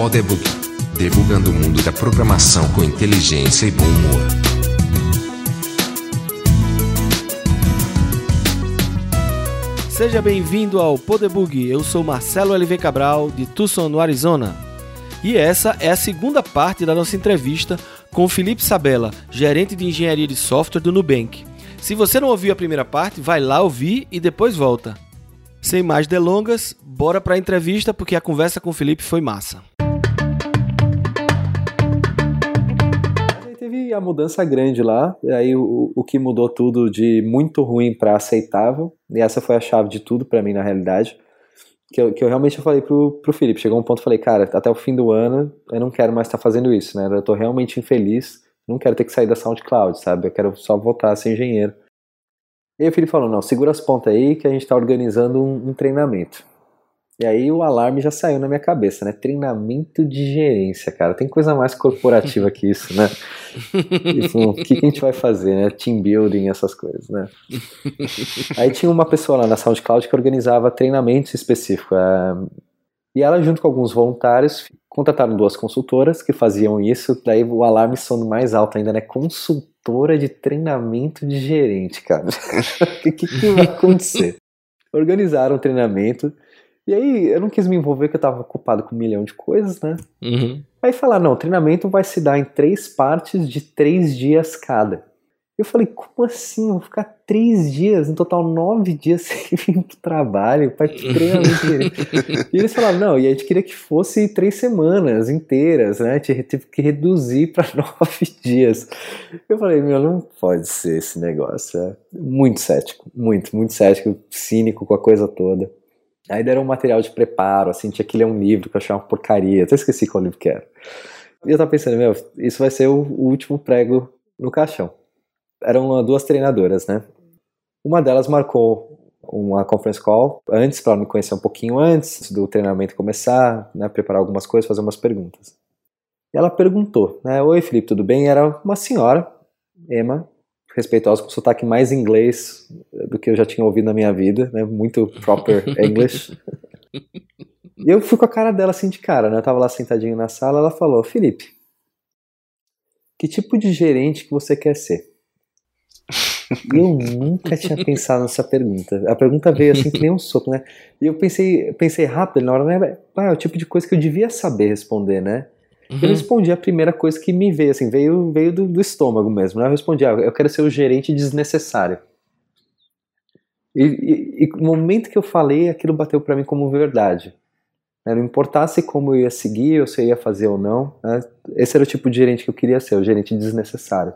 Podebug. Debugando o mundo da programação com inteligência e bom humor. Seja bem-vindo ao Podebug. Eu sou Marcelo LV Cabral, de Tucson, no Arizona. E essa é a segunda parte da nossa entrevista com Felipe Sabella, gerente de engenharia de software do Nubank. Se você não ouviu a primeira parte, vai lá ouvir e depois volta. Sem mais delongas, bora para a entrevista porque a conversa com o Felipe foi massa. Teve a mudança grande lá, aí o, o que mudou tudo de muito ruim para aceitável, e essa foi a chave de tudo para mim na realidade. Que eu, que eu realmente falei pro, pro Felipe, chegou um ponto que falei, cara, até o fim do ano eu não quero mais estar tá fazendo isso, né? Eu tô realmente infeliz, não quero ter que sair da SoundCloud, sabe? Eu quero só voltar a ser engenheiro. E aí o Felipe falou, não, segura as pontas aí que a gente está organizando um, um, treinamento. E aí o alarme já saiu na minha cabeça, né? Treinamento de gerência, cara. Tem coisa mais corporativa que isso, né? Falou, o que, que a gente vai fazer, né? Team building, essas coisas, né? Aí tinha uma pessoa lá na SoundCloud que organizava treinamentos específicos. É... E ela, junto com alguns voluntários, contrataram duas consultoras que faziam isso. Daí o alarme sono mais alto ainda, né? Consultor consultora de treinamento de gerente, cara. O que, que, que vai acontecer? Organizaram o treinamento. E aí eu não quis me envolver, porque eu tava ocupado com um milhão de coisas, né? Uhum. Aí falar, não, o treinamento vai se dar em três partes de três dias cada. Eu falei, como assim? Eu vou ficar três dias, no total nove dias sem vir pro trabalho, para treinamento. e eles falaram, não, e a gente queria que fosse três semanas inteiras, né? Teve que reduzir para nove dias. Eu falei, meu, não pode ser esse negócio. É muito cético, muito, muito cético, cínico com a coisa toda. Aí deram um material de preparo, assim, tinha que ler um livro que eu achei uma porcaria, até esqueci qual livro que era. E eu tava pensando, meu, isso vai ser o último prego no caixão eram duas treinadoras, né? Uma delas marcou uma conference call antes, para me conhecer um pouquinho antes do treinamento começar, né, preparar algumas coisas, fazer umas perguntas. E ela perguntou, né, Oi Felipe, tudo bem? Era uma senhora, Emma, respeitosa, com sotaque mais inglês do que eu já tinha ouvido na minha vida, né, muito proper English. e eu fui com a cara dela assim de cara, né, eu tava lá sentadinho na sala, ela falou, Felipe, que tipo de gerente que você quer ser? Eu nunca tinha pensado nessa pergunta. A pergunta veio assim que nem um soco, né? E eu pensei, pensei rápido na hora, né? Ah, é o tipo de coisa que eu devia saber responder, né? Uhum. Eu respondi a primeira coisa que me veio, assim, veio, veio do, do estômago mesmo, né? Eu respondi, ah, eu quero ser o gerente desnecessário. E, e, e no momento que eu falei, aquilo bateu para mim como verdade. Né? Não importasse como eu ia seguir, ou se eu ia fazer ou não, né? esse era o tipo de gerente que eu queria ser, o gerente desnecessário.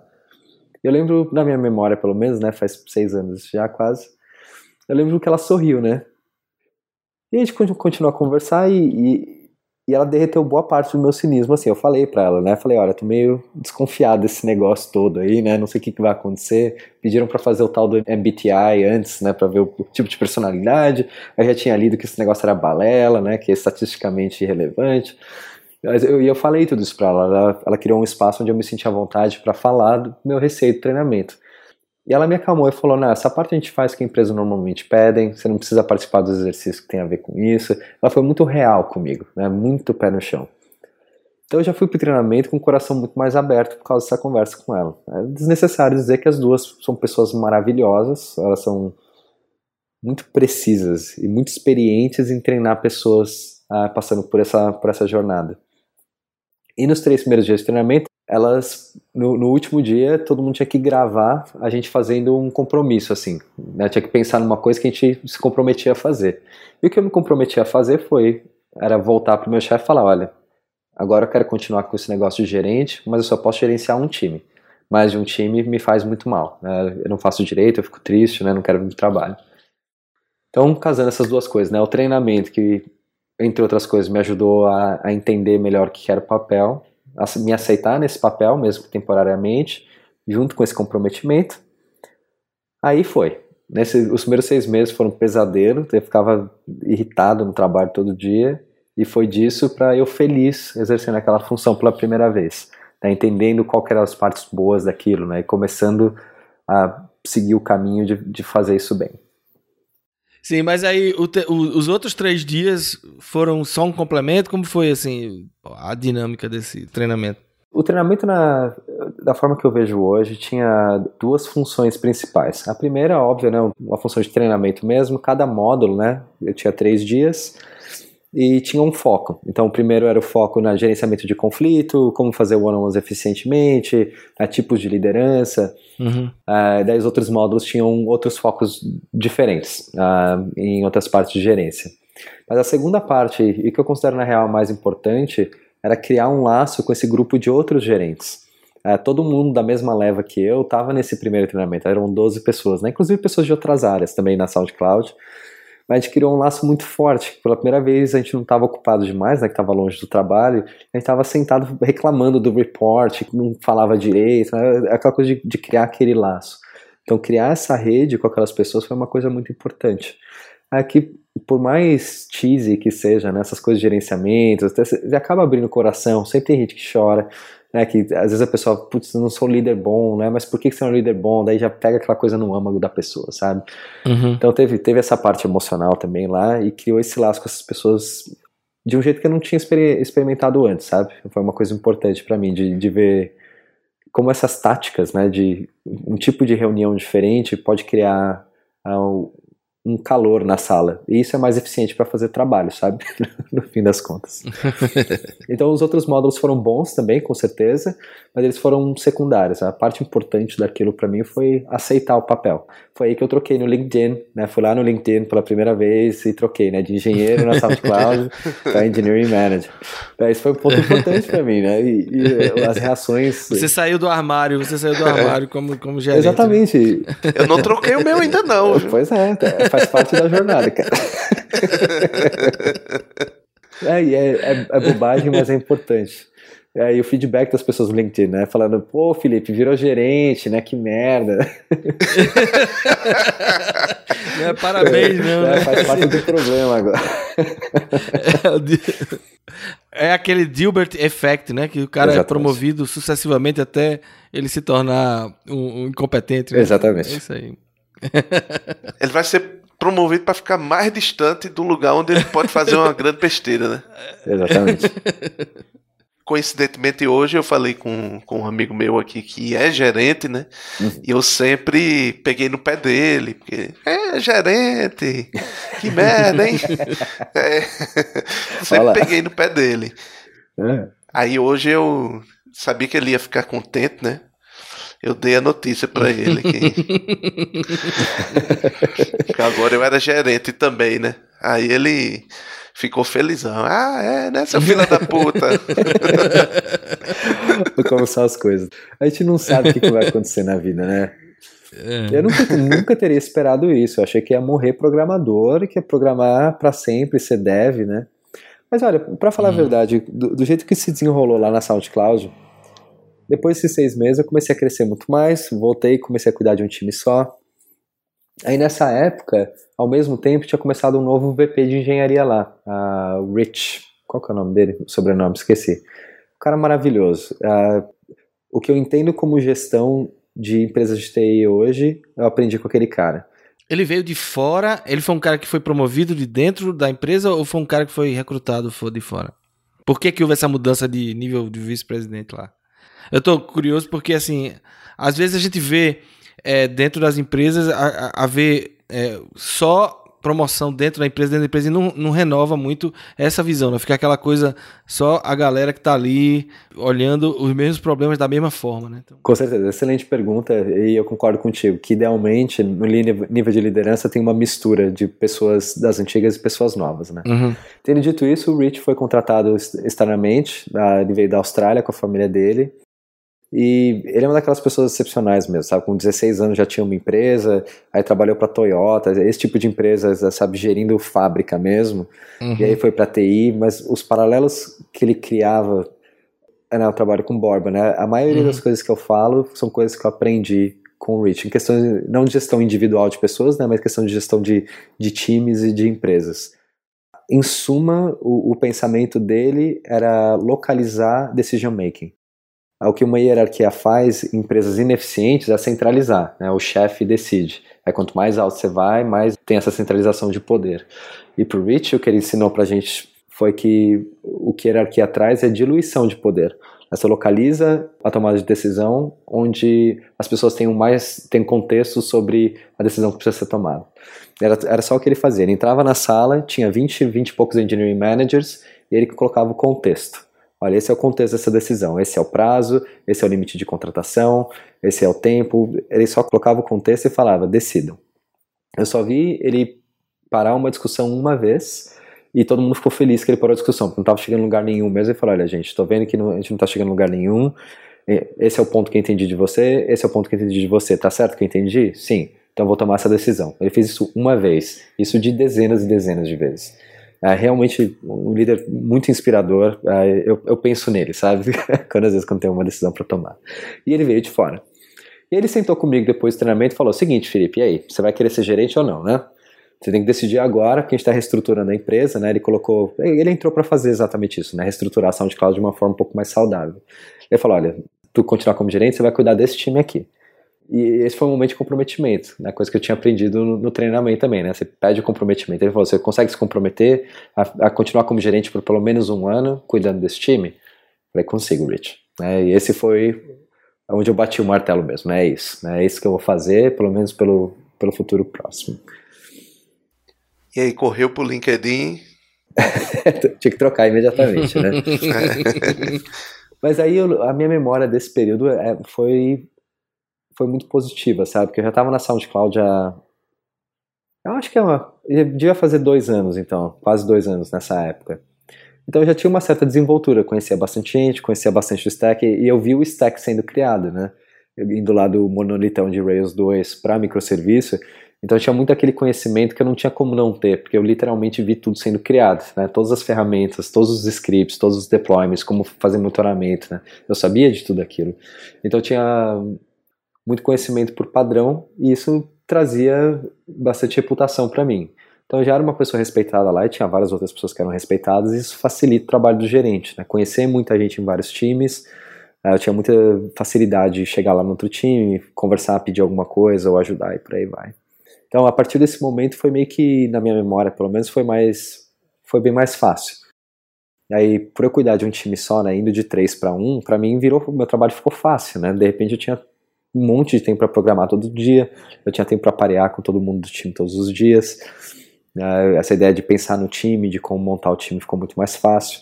Eu lembro, na minha memória pelo menos, né, faz seis anos já quase, eu lembro que ela sorriu, né? E a gente continuou a conversar e, e, e, ela derreteu boa parte do meu cinismo, assim, eu falei pra ela, né, falei, olha, tô meio desconfiado desse negócio todo aí, né, não sei o que, que vai acontecer, pediram para fazer o tal do MBTI antes, né, pra ver o tipo de personalidade, eu já tinha lido que esse negócio era balela, né, que é estatisticamente irrelevante, eu, eu falei tudo isso para ela. ela. Ela criou um espaço onde eu me sentia à vontade para falar do meu receio do treinamento. E ela me acalmou e falou: Não, essa parte a gente faz que a empresa normalmente pedem, você não precisa participar dos exercícios que tem a ver com isso. Ela foi muito real comigo, né? muito pé no chão. Então eu já fui para o treinamento com o coração muito mais aberto por causa dessa conversa com ela. É desnecessário dizer que as duas são pessoas maravilhosas, elas são muito precisas e muito experientes em treinar pessoas ah, passando por essa, por essa jornada. E nos três primeiros dias de treinamento, elas, no, no, último dia, todo mundo tinha que gravar a gente fazendo um compromisso, assim. Né? Tinha que pensar numa coisa que a gente se comprometia a fazer. E o que eu me comprometi a fazer foi, era voltar para o meu chefe e falar, olha, agora eu quero continuar com esse negócio de gerente, mas eu só posso gerenciar um time. Mais de um time me faz muito mal. Né? Eu não faço direito, eu fico triste, né? não quero muito trabalho. Então, casando essas duas coisas, né? o treinamento que entre outras coisas, me ajudou a, a entender melhor o que era o papel, me aceitar nesse papel, mesmo temporariamente, junto com esse comprometimento. Aí foi. Nesse, os primeiros seis meses foram pesadelo, eu ficava irritado no trabalho todo dia, e foi disso para eu feliz exercendo aquela função pela primeira vez, né, entendendo qual eram as partes boas daquilo, né, e começando a seguir o caminho de, de fazer isso bem. Sim, mas aí o te, o, os outros três dias foram só um complemento? Como foi assim a dinâmica desse treinamento? O treinamento, na, da forma que eu vejo hoje, tinha duas funções principais. A primeira, óbvio, né, uma função de treinamento mesmo. Cada módulo, né, eu tinha três dias e tinha um foco. Então, o primeiro era o foco no gerenciamento de conflito, como fazer one-on-ones eficientemente, né, tipos de liderança. Uhum. Uh, daí os outros módulos tinham outros focos diferentes uh, em outras partes de gerência. Mas a segunda parte, e que eu considero na real mais importante, era criar um laço com esse grupo de outros gerentes. Uh, todo mundo da mesma leva que eu estava nesse primeiro treinamento, eram 12 pessoas, né? inclusive pessoas de outras áreas também na SoundCloud mas a gente criou um laço muito forte. Pela primeira vez a gente não estava ocupado demais, né, que estava longe do trabalho, a gente estava sentado reclamando do report, não falava direito, né, aquela coisa de, de, criar aquele laço. Então criar essa rede com aquelas pessoas foi uma coisa muito importante. Aqui, por mais cheesy que seja, né, essas coisas de gerenciamento, você acaba abrindo o coração, sempre tem gente que chora, né, que às vezes a pessoa, putz, eu não sou um líder bom, né, mas por que, você é um líder bom? Daí já pega aquela coisa no âmago da pessoa, sabe? Uhum. Então teve, teve essa parte emocional também lá e criou esse laço com essas pessoas de um jeito que eu não tinha experimentado antes, sabe? Foi uma coisa importante para mim, de, de ver como essas táticas, né, de um tipo de reunião diferente pode criar uh, um calor na sala. E isso é mais eficiente para fazer trabalho, sabe? no fim das contas. então os outros módulos foram bons também, com certeza, mas eles foram secundários. A parte importante daquilo para mim foi aceitar o papel. Foi aí que eu troquei no LinkedIn, né? Fui lá no LinkedIn pela primeira vez e troquei, né? De engenheiro na SoundCloud para Engineering Manager. Isso foi um ponto importante para mim, né? E, e, as reações... Você saiu do armário, você saiu do armário como, como gerente. Exatamente. Eu não troquei o meu ainda não. Pois é, faz parte da jornada, cara. É, é, é, é bobagem, mas é importante. E aí o feedback das pessoas no LinkedIn, né? Falando, pô, Felipe, virou gerente, né? Que merda. É, parabéns, não. É, né? Faz parte do problema agora. É, é aquele Dilbert Effect, né? Que o cara é Exatamente. é promovido sucessivamente até ele se tornar um, um incompetente. Né? Exatamente. É isso aí. Ele vai ser promovido para ficar mais distante do lugar onde ele pode fazer uma grande besteira, né? Exatamente. Coincidentemente, hoje eu falei com, com um amigo meu aqui que é gerente, né? Uhum. E eu sempre peguei no pé dele, porque é gerente, que merda, hein? é, sempre Olá. peguei no pé dele. É. Aí hoje eu sabia que ele ia ficar contente, né? Eu dei a notícia para ele que... agora eu era gerente também, né? Aí ele ficou felizão. Ah, é, né, seu filho da puta? Como são as coisas. A gente não sabe o que vai acontecer na vida, né? É. Eu nunca, nunca, teria esperado isso. Eu achei que ia morrer programador e que ia programar para sempre, ser dev, né? Mas olha, para falar hum. a verdade, do, do, jeito que se desenrolou lá na SoundCloud, depois desses seis meses eu comecei a crescer muito mais, voltei, comecei a cuidar de um time só. Aí nessa época, ao mesmo tempo, tinha começado um novo VP de engenharia lá, a Rich. Qual que é o nome dele? O sobrenome, esqueci. Um cara maravilhoso. Uh, o que eu entendo como gestão de empresas de TI hoje, eu aprendi com aquele cara. Ele veio de fora, ele foi um cara que foi promovido de dentro da empresa ou foi um cara que foi recrutado de fora? Por que, que houve essa mudança de nível de vice-presidente lá? Eu tô curioso porque, assim, às vezes a gente vê é, dentro das empresas haver é, só promoção dentro da empresa, dentro da empresa, e não, não renova muito essa visão, né? Fica aquela coisa só a galera que tá ali olhando os mesmos problemas da mesma forma, né? Então... Com certeza, excelente pergunta, e eu concordo contigo, que idealmente no nível de liderança tem uma mistura de pessoas das antigas e pessoas novas, né? Uhum. Tendo dito isso, o Rich foi contratado externamente, ele veio da Austrália com a família dele, e ele é uma daquelas pessoas excepcionais mesmo, sabe? Com 16 anos já tinha uma empresa, aí trabalhou para Toyota, esse tipo de empresa, sabe? Gerindo fábrica mesmo. Uhum. E aí foi para TI, mas os paralelos que ele criava. Né, eu trabalho com Borba, né? A maioria uhum. das coisas que eu falo são coisas que eu aprendi com o Rich, em questão de, não de gestão individual de pessoas, né? Mas questão de gestão de, de times e de empresas. Em suma, o, o pensamento dele era localizar decision making o que uma hierarquia faz em empresas ineficientes é centralizar, né? o chefe decide. Aí quanto mais alto você vai, mais tem essa centralização de poder. E para o Rich, o que ele ensinou para a gente foi que o que a hierarquia traz é diluição de poder. Você localiza a tomada de decisão onde as pessoas têm mais têm contexto sobre a decisão que precisa ser tomada. Era, era só o que ele fazia. Ele entrava na sala, tinha 20, 20 e poucos engineering managers, e ele colocava o contexto. Olha, esse é o contexto dessa decisão, esse é o prazo, esse é o limite de contratação, esse é o tempo. Ele só colocava o contexto e falava, decidam. Eu só vi ele parar uma discussão uma vez e todo mundo ficou feliz que ele parou a discussão, porque não estava chegando em lugar nenhum mesmo. Ele falou: olha, gente, estou vendo que não, a gente não está chegando em lugar nenhum. Esse é o ponto que eu entendi de você, esse é o ponto que eu entendi de você. Tá certo que eu entendi? Sim. Então vou tomar essa decisão. Ele fez isso uma vez, isso de dezenas e dezenas de vezes é realmente um líder muito inspirador. É, eu, eu penso nele, sabe? quando às vezes quando tem uma decisão para tomar. E ele veio de fora. E ele sentou comigo depois do treinamento e falou: seguinte, Felipe, e aí? Você vai querer ser gerente ou não, né? Você tem que decidir agora, porque a gente está reestruturando a empresa, né? Ele colocou, ele entrou para fazer exatamente isso, né? Reestruturar a SoundCloud de uma forma um pouco mais saudável. Ele falou: olha, tu continuar como gerente, você vai cuidar desse time aqui. E esse foi um momento de comprometimento, né? coisa que eu tinha aprendido no, no, treinamento também, né? Você pede o comprometimento. Ele falou: você consegue se comprometer a, a, continuar como gerente por pelo menos um ano cuidando desse time? Eu falei: consigo, Rich. Né? E esse foi onde eu bati o martelo mesmo, né? É isso, né? É isso que eu vou fazer, pelo menos pelo, pelo futuro próximo. E aí, correu pro LinkedIn? Tinha que trocar imediatamente, né? Mas aí eu, a minha memória desse período é, foi foi muito positiva, sabe? Porque eu já estava na SoundCloud há. Eu acho que é uma. Eu devia fazer dois anos, então, quase dois anos nessa época. Então eu já tinha uma certa desenvoltura, conhecia bastante gente, conhecia bastante o stack, e eu vi o stack sendo criado, né? Indo lá do monolitão de Rails 2 para microserviço, então eu tinha muito aquele conhecimento que eu não tinha como não ter, porque eu literalmente vi tudo sendo criado, né? Todas as ferramentas, todos os scripts, todos os deployments, como fazer monitoramento, né? Eu sabia de tudo aquilo. Então eu tinha muito conhecimento por padrão e isso trazia bastante reputação para mim. Então eu já era uma pessoa respeitada lá e tinha várias outras pessoas que eram respeitadas e isso facilita o trabalho do gerente, né? Conhecer muita gente em vários times, eh, eu tinha muita facilidade de chegar lá no outro time, conversar, pedir alguma coisa ou ajudar e por aí vai. Então a partir desse momento foi meio que na minha memória, pelo menos foi mais foi bem mais fácil. Aí, por eu cuidar de um time só, né, indo de três para um, para mim virou, meu trabalho ficou fácil, né? De repente eu tinha um monte de tempo para programar todo dia, eu tinha tempo para parear com todo mundo do time todos os dias. Uh, essa ideia de pensar no time, de como montar o time ficou muito mais fácil.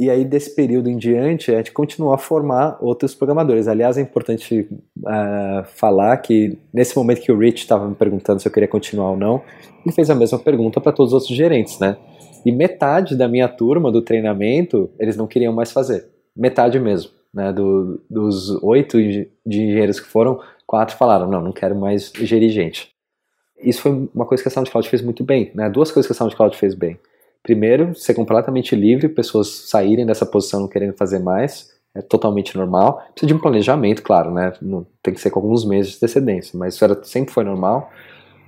E aí, desse período em diante, a gente continuou a formar outros programadores. Aliás, é importante uh, falar que nesse momento que o Rich estava me perguntando se eu queria continuar ou não, ele fez a mesma pergunta para todos os outros gerentes, né? E metade da minha turma do treinamento, eles não queriam mais fazer. Metade mesmo né, do, dos oito de engenheiros que foram, quatro falaram, não, não quero mais gerir gente. Isso foi uma coisa que a SoundCloud fez muito bem, né, duas coisas que a SoundCloud fez bem. Primeiro, ser completamente livre, pessoas saírem dessa posição não querendo fazer mais, é totalmente normal. Precisa de um planejamento, claro, né, não, tem que ser com alguns meses de antecedência, mas isso era, sempre foi normal.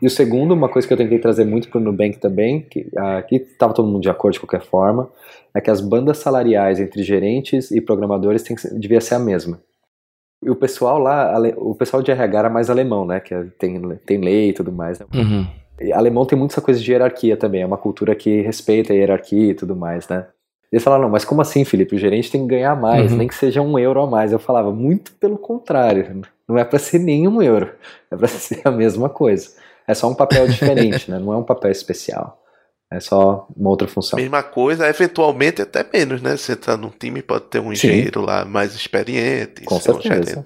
E o segundo, uma coisa que eu tentei trazer muito para o Nubank também, que aqui estava todo mundo de acordo de qualquer forma, é que as bandas salariais entre gerentes e programadores tem que, devia ser a mesma. E o pessoal lá, o pessoal de RH era mais alemão, né? Que tem, tem lei e tudo mais. Né? Uhum. E alemão tem muito essa coisa de hierarquia também, é uma cultura que respeita a hierarquia e tudo mais, né? Eles falaram, não, mas como assim, Felipe? O gerente tem que ganhar mais, uhum. nem que seja um euro a mais. Eu falava, muito pelo contrário, não é para ser nenhum euro, é para ser a mesma coisa. É só um papel diferente, né? Não é um papel especial. É só uma outra função. Mesma coisa, eventualmente até menos, né? Você tá num time, pode ter um engenheiro Sim. lá mais experiente. Com certeza.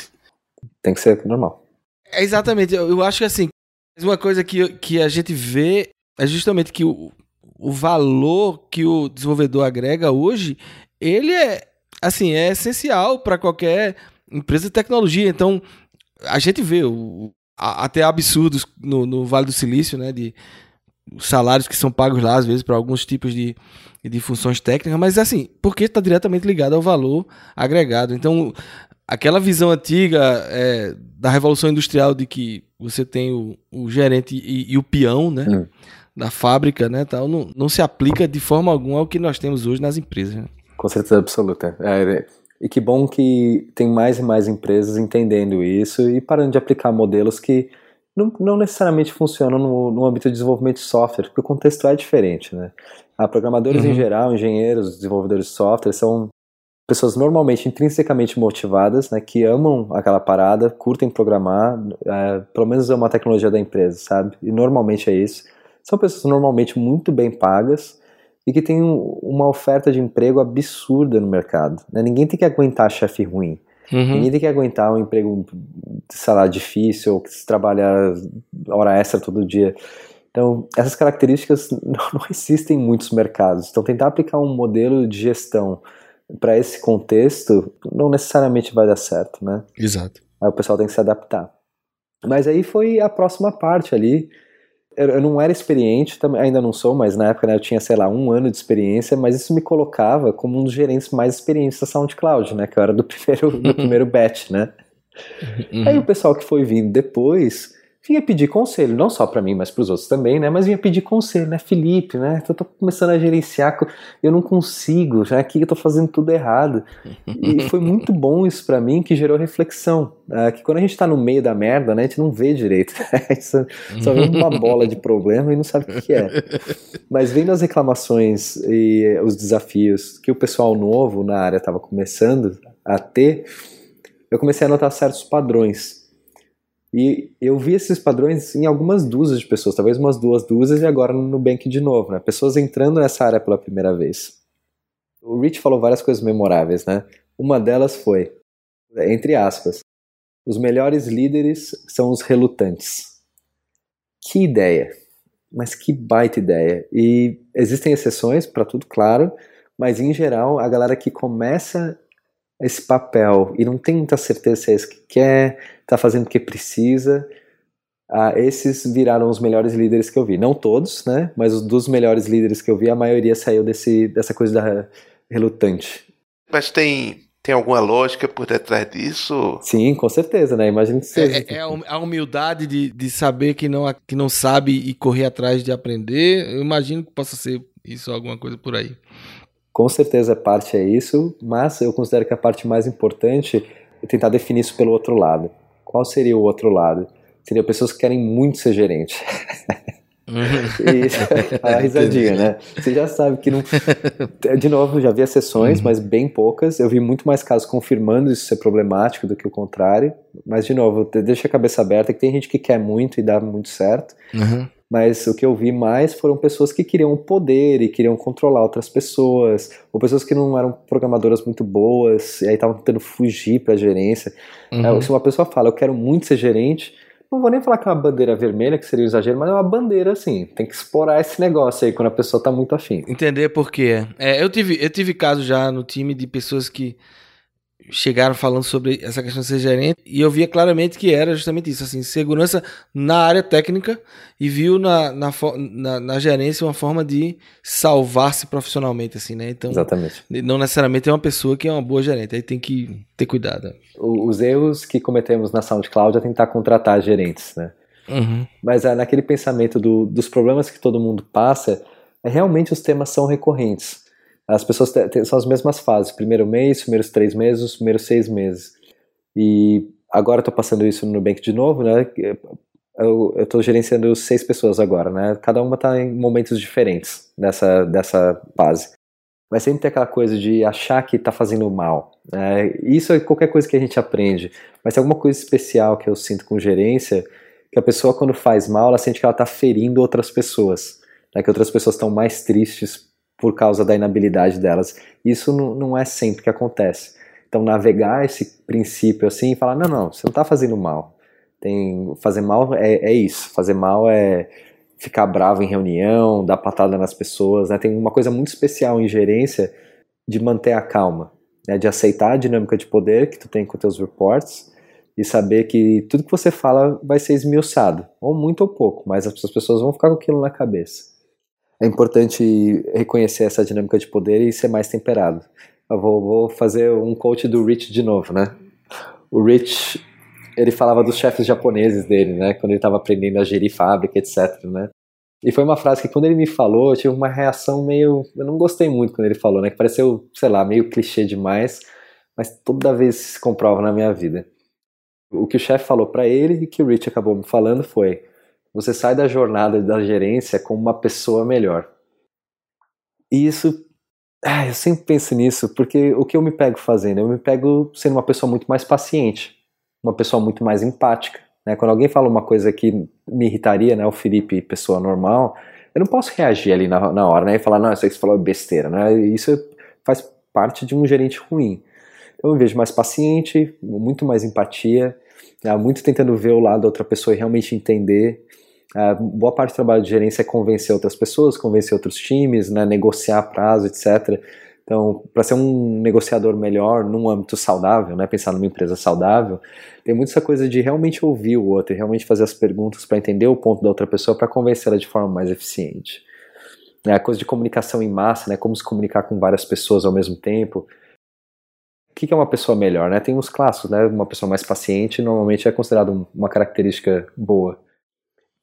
Tem que ser normal. É exatamente. Eu acho que assim, uma coisa que, que a gente vê é justamente que o, o valor que o desenvolvedor agrega hoje, ele é assim, é essencial para qualquer empresa de tecnologia. Então, a gente vê o, até absurdos no, no Vale do Silício, né? De salários que são pagos lá, às vezes, para alguns tipos de, de funções técnicas, mas assim, porque está diretamente ligado ao valor agregado. Então, aquela visão antiga é, da Revolução Industrial de que você tem o, o gerente e, e, o peão, né? Hum. Da fábrica, né? Tal, não, não se aplica de forma alguma ao que nós temos hoje nas empresas. Né? Com certeza absoluta. É, E que bom que tem mais e mais empresas entendendo isso e parando de aplicar modelos que não, não necessariamente funcionam no, no âmbito de desenvolvimento de software, porque o contexto é diferente, né? Ah, programadores uhum. em geral, engenheiros, desenvolvedores de software são pessoas normalmente intrinsecamente motivadas, né, que amam aquela parada, curtem programar, é, pelo menos é uma tecnologia da empresa, sabe? E normalmente é isso. São pessoas normalmente muito bem pagas e que têm uma oferta de emprego absurda no mercado. Né? Ninguém tem que aguentar chefe ruim. Uhum. Ninguém tem que aguentar um emprego, sei lá, difícil, ou que se trabalha hora extra todo dia. Então, essas características não, não existem em muitos mercados. Então, tentar aplicar um modelo de gestão para esse contexto não necessariamente vai dar certo, né? Exato. Aí o pessoal tem que se adaptar. Mas aí foi a próxima parte ali. Eu, não era experiente, ainda não sou, mas na época né, eu tinha, sei lá, um ano de experiência, mas isso me colocava como um dos gerentes mais experientes da SoundCloud, né? Que eu era do primeiro, do primeiro batch, né? Uhum. Aí o pessoal que foi vindo depois vinha pedir conselho, não só para mim, mas para os outros também, né? Mas vinha pedir conselho, né? Felipe, né? Eu tô começando a gerenciar, eu não consigo, já aqui eu tô fazendo tudo errado. E foi muito bom isso para mim, que gerou reflexão. Né? Que quando a gente tá no meio da merda, né? A gente não vê direito. Né? A gente só, só vê uma bola de problema e não sabe o que é. Mas vendo as reclamações e os desafios que o pessoal novo na área estava começando a ter, eu comecei a notar certos padrões e eu vi esses padrões em algumas dúzias de pessoas, talvez umas duas dúzias e agora no Nubank de novo, né? Pessoas entrando nessa área pela primeira vez. O Rich falou várias coisas memoráveis, né? Uma delas foi, entre aspas, os melhores líderes são os relutantes. Que ideia! Mas que baita ideia! E existem exceções para tudo, claro, mas em geral a galera que começa esse papel e não tem muita certeza se é isso que quer, está fazendo o que precisa. Ah, esses viraram os melhores líderes que eu vi. Não todos, né? Mas os dos melhores líderes que eu vi, a maioria saiu desse, dessa coisa da relutante. Mas tem, tem alguma lógica por detrás disso? Sim, com certeza, né? Imagina que seja. É, é a humildade de, de saber que não, que não sabe e correr atrás de aprender. Eu imagino que possa ser isso alguma coisa por aí. Com certeza parte é isso, mas eu considero que a parte mais importante é tentar definir isso pelo outro lado. Qual seria o outro lado? Seriam pessoas que querem muito ser gerente. Uhum. e a risadinha, né? Você já sabe que não. De novo, já vi as sessões, uhum. mas bem poucas. Eu vi muito mais casos confirmando isso ser problemático do que o contrário. Mas, de novo, deixa a cabeça aberta que tem gente que quer muito e dá muito certo. Uhum mas o que eu vi mais foram pessoas que queriam poder e queriam controlar outras pessoas, ou pessoas que não eram programadoras muito boas, e aí estavam tentando fugir para a gerência. Uhum. É, se uma pessoa fala, eu quero muito ser gerente, não vou nem falar que é uma bandeira vermelha, que seria um exagero, mas é uma bandeira assim. Tem que explorar esse negócio aí quando a pessoa está muito afim. Entender por quê. É, eu, tive, eu tive casos já no time de pessoas que chegaram falando sobre essa questão de ser gerente e eu via claramente que era justamente isso, assim, segurança na área técnica e viu na, na, na, na gerência uma forma de salvar-se profissionalmente, assim, né? Então, Exatamente. não necessariamente é uma pessoa que é uma boa gerente, aí tem que ter cuidado. Os erros que cometemos na SoundCloud é tentar contratar gerentes, né? Uhum. Mas é, naquele pensamento do, dos problemas que todo mundo passa, é, realmente os temas são recorrentes as pessoas são as mesmas fases, primeiro mês, primeiros três meses, os primeiros seis meses. E agora estou passando isso no Nubank de novo, né? Eu estou gerenciando seis pessoas agora, né? Cada uma está em momentos diferentes dessa, dessa fase. Mas sempre tem aquela coisa de achar que está fazendo mal. Né? Isso é qualquer coisa que a gente aprende. Mas tem alguma coisa especial que eu sinto com gerência, que a pessoa quando faz mal, ela sente que ela está ferindo outras pessoas. Né? Que outras pessoas estão mais tristes por causa da inabilidade delas. Isso não, é sempre que acontece. Então, navegar esse princípio assim e falar: não, não, você não está fazendo mal. Tem, fazer mal é, é isso. Fazer mal é ficar bravo em reunião, dar patada nas pessoas. Né? Tem uma coisa muito especial em gerência de manter a calma, né? de aceitar a dinâmica de poder que tu tem com teus reports e saber que tudo que você fala vai ser esmiuçado, ou muito ou pouco, mas as pessoas vão ficar com aquilo na cabeça é importante reconhecer essa dinâmica de poder e ser mais temperado. Eu vou, vou fazer um coach do Rich de novo, né? O Rich, ele falava dos chefes japoneses dele, né? Quando ele estava aprendendo a gerir fábrica, etc, né? E foi uma frase que quando ele me falou, eu tive uma reação meio... Eu não gostei muito quando ele falou, né? Que pareceu, sei lá, meio clichê demais. mas toda vez se comprova na minha vida. O que o chefe falou para ele e que o Rich acabou me falando foi: você sai da jornada da gerência como uma pessoa melhor. E isso, ah, eu sempre penso nisso, porque o que eu me pego fazendo? Eu me pego sendo uma pessoa muito mais paciente, uma pessoa muito mais empática. Né? Quando alguém fala uma coisa que me irritaria, né, o Felipe, pessoa normal, eu não posso reagir ali na, na hora né, e falar, não, isso aí que você falou é besteira. Né? Isso faz parte de um gerente ruim. Então eu me vejo mais paciente, muito mais empatia, né, muito tentando ver o lado da outra pessoa e realmente entender. Uh, boa parte do trabalho de gerência é convencer outras pessoas, convencer outros times, né, negociar prazo, etc. Então, para ser um negociador melhor num âmbito saudável, né, pensar numa empresa saudável, tem muito essa coisa de realmente ouvir o outro e realmente fazer as perguntas para entender o ponto da outra pessoa para convencê-la de forma mais eficiente. É a coisa de comunicação em massa, né, como se comunicar com várias pessoas ao mesmo tempo. O que é uma pessoa melhor? Né? Tem uns clássicos, né? uma pessoa mais paciente normalmente é considerado uma característica boa.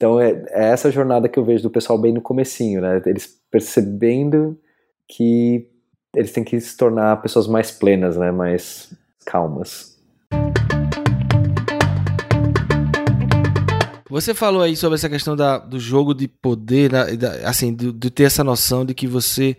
Então é, é essa jornada que eu vejo do pessoal bem no comecinho, né? eles percebendo que eles têm que se tornar pessoas mais plenas, né? mais calmas. Você falou aí sobre essa questão da, do jogo de poder, da, da, assim, de, de, ter essa noção de que você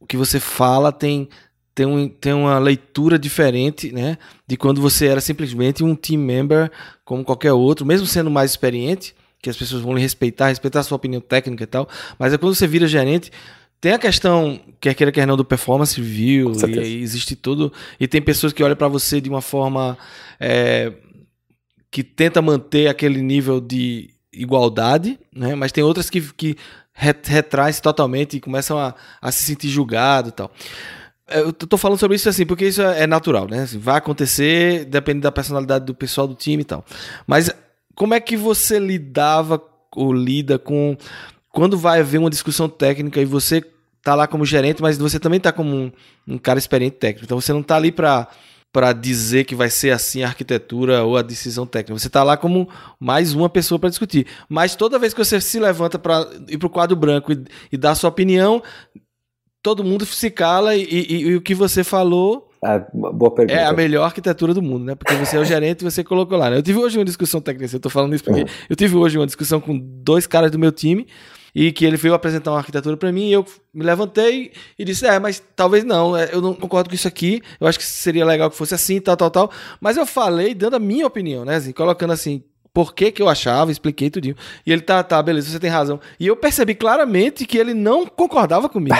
o que você fala tem tem, um, tem uma leitura diferente, né, de quando você era simplesmente um team member como qualquer outro, mesmo sendo mais experiente, que as pessoas vão lhe respeitar, respeitar a sua opinião técnica e tal, mas é quando você vira gerente, tem a questão, quer queira, quer não, do performance review, e, existe tudo. E tem pessoas que olham para você de uma forma é, que tenta manter aquele nível de igualdade, né? mas tem outras que, que retraem-se totalmente e começam a, a se sentir julgado e tal. Eu tô falando sobre isso assim, porque isso é natural, né? Assim, vai acontecer, depende da personalidade do pessoal do time e tal. Mas como é que você lidava ou lida com quando vai haver uma discussão técnica e você tá lá como gerente, mas você também tá como um, um cara experiente técnico. Então você não tá ali para para dizer que vai ser assim a arquitetura ou a decisão técnica. Você está lá como mais uma pessoa para discutir. Mas toda vez que você se levanta para ir para o quadro branco e, e dar sua opinião, todo mundo se cala e, e, e o que você falou ah, boa pergunta. É a melhor arquitetura do mundo, né? Porque você é o gerente e você colocou lá. Né? Eu tive hoje uma discussão técnica, eu tô falando isso porque uhum. eu tive hoje uma discussão com dois caras do meu time e que ele veio apresentar uma arquitetura para mim e eu me levantei e disse: "É, mas talvez não, é, eu não concordo com isso aqui. Eu acho que seria legal que fosse assim, tal, tal, tal". Mas eu falei dando a minha opinião, né, assim, colocando assim, por que, que eu achava, expliquei tudinho. E ele tá, tá, beleza, você tem razão. E eu percebi claramente que ele não concordava comigo.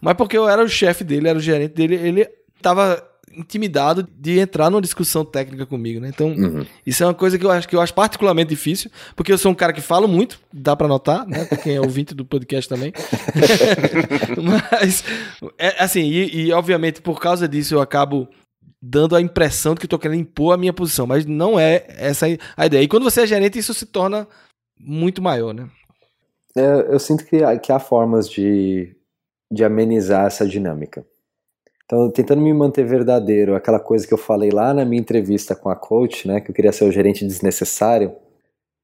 Mas porque eu era o chefe dele, era o gerente dele, ele tava intimidado de entrar numa discussão técnica comigo, né? Então, uhum. isso é uma coisa que eu acho que eu acho particularmente difícil, porque eu sou um cara que falo muito, dá para notar, né? Pra quem é ouvinte do podcast também. Mas, é, assim, e, e, obviamente por causa disso eu acabo dando a impressão de que estou querendo impor a minha posição, mas não é essa a ideia. E quando você é gerente, isso se torna muito maior, né? É, eu sinto que, que há formas de, de amenizar essa dinâmica. Então, tentando me manter verdadeiro, aquela coisa que eu falei lá na minha entrevista com a coach, né, que eu queria ser o gerente desnecessário,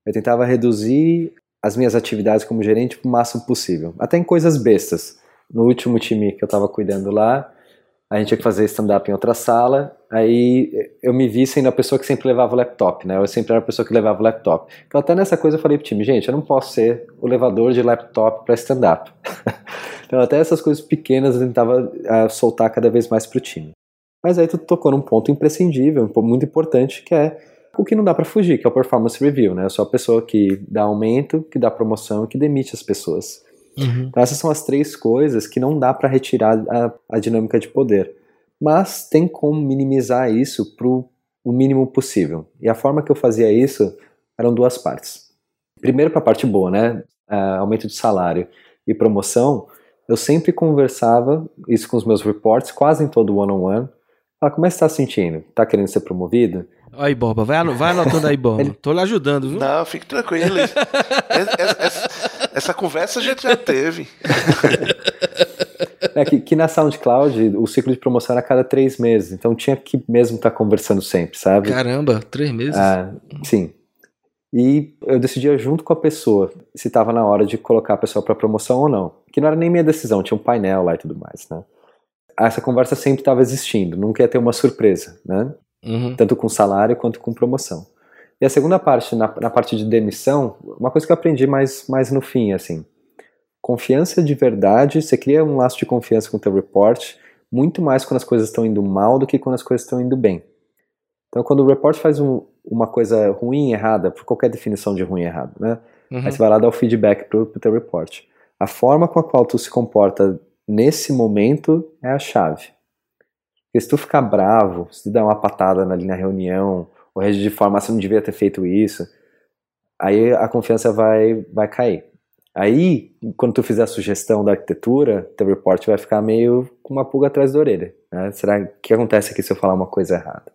eu tentava reduzir as minhas atividades como gerente o máximo possível, até em coisas bestas. No último time que eu estava cuidando lá, a gente tinha que fazer stand-up em outra sala, aí eu me vi sendo a pessoa que sempre levava o laptop, né? Eu sempre era a pessoa que levava o laptop. Então até nessa coisa eu falei pro time, gente, eu não posso ser o levador de laptop para stand-up. Então até essas coisas pequenas eu tentava uh, soltar cada vez mais pro time. Mas aí tu tocou num ponto imprescindível, muito importante, que é o que não dá para fugir, que é o performance review, né? Eu sou a pessoa que dá aumento, que dá promoção, que demite as pessoas. Uhum. Então essas são as três coisas que não dá para retirar a, a, dinâmica de poder. Mas tem como minimizar isso pro o mínimo possível. E a forma que eu fazia isso eram duas partes. Primeiro para a parte boa, né? Uh, aumento de salário e promoção, eu sempre conversava isso com os meus reports, quase em todo one-on-one. -on -one. Ah, como é que você está se sentindo? Está querendo ser promovido? Aí, Boba, vai, vai anotando aí, Boba. Ele... Tô lhe ajudando, viu? Não, fique tranquilo. essa, essa, essa, conversa a gente já teve. É que, que, na SoundCloud o ciclo de promoção era a cada três meses, então tinha que mesmo estar tá conversando sempre, sabe? Caramba, três meses? Ah, sim. E eu decidia junto com a pessoa se estava na hora de colocar a pessoa para promoção ou não. Que não era nem minha decisão, tinha um painel lá e tudo mais, né? essa conversa sempre estava existindo, nunca ia ter uma surpresa, né? Uhum. Tanto com salário quanto com promoção. E a segunda parte, na, na parte de demissão, uma coisa que eu aprendi mais, mais no fim, assim, confiança de verdade, você cria um laço de confiança com o teu report, muito mais quando as coisas estão indo mal do que quando as coisas estão indo bem. Então, quando o report faz um, uma coisa ruim, errada, por qualquer definição de ruim errado, né? Uhum. Aí você vai lá dar o feedback pro, pro teu report. A forma com a qual tu se comporta nesse momento é a chave. Porque se tu ficar bravo, se tu der uma patada ali na reunião, ou reagir de você não devia ter feito isso, aí a confiança vai, vai cair. Aí, quando tu fizer a sugestão da arquitetura, teu report vai ficar meio com uma pulga atrás da orelha. Né? Será o que acontece aqui se eu falar uma coisa errada?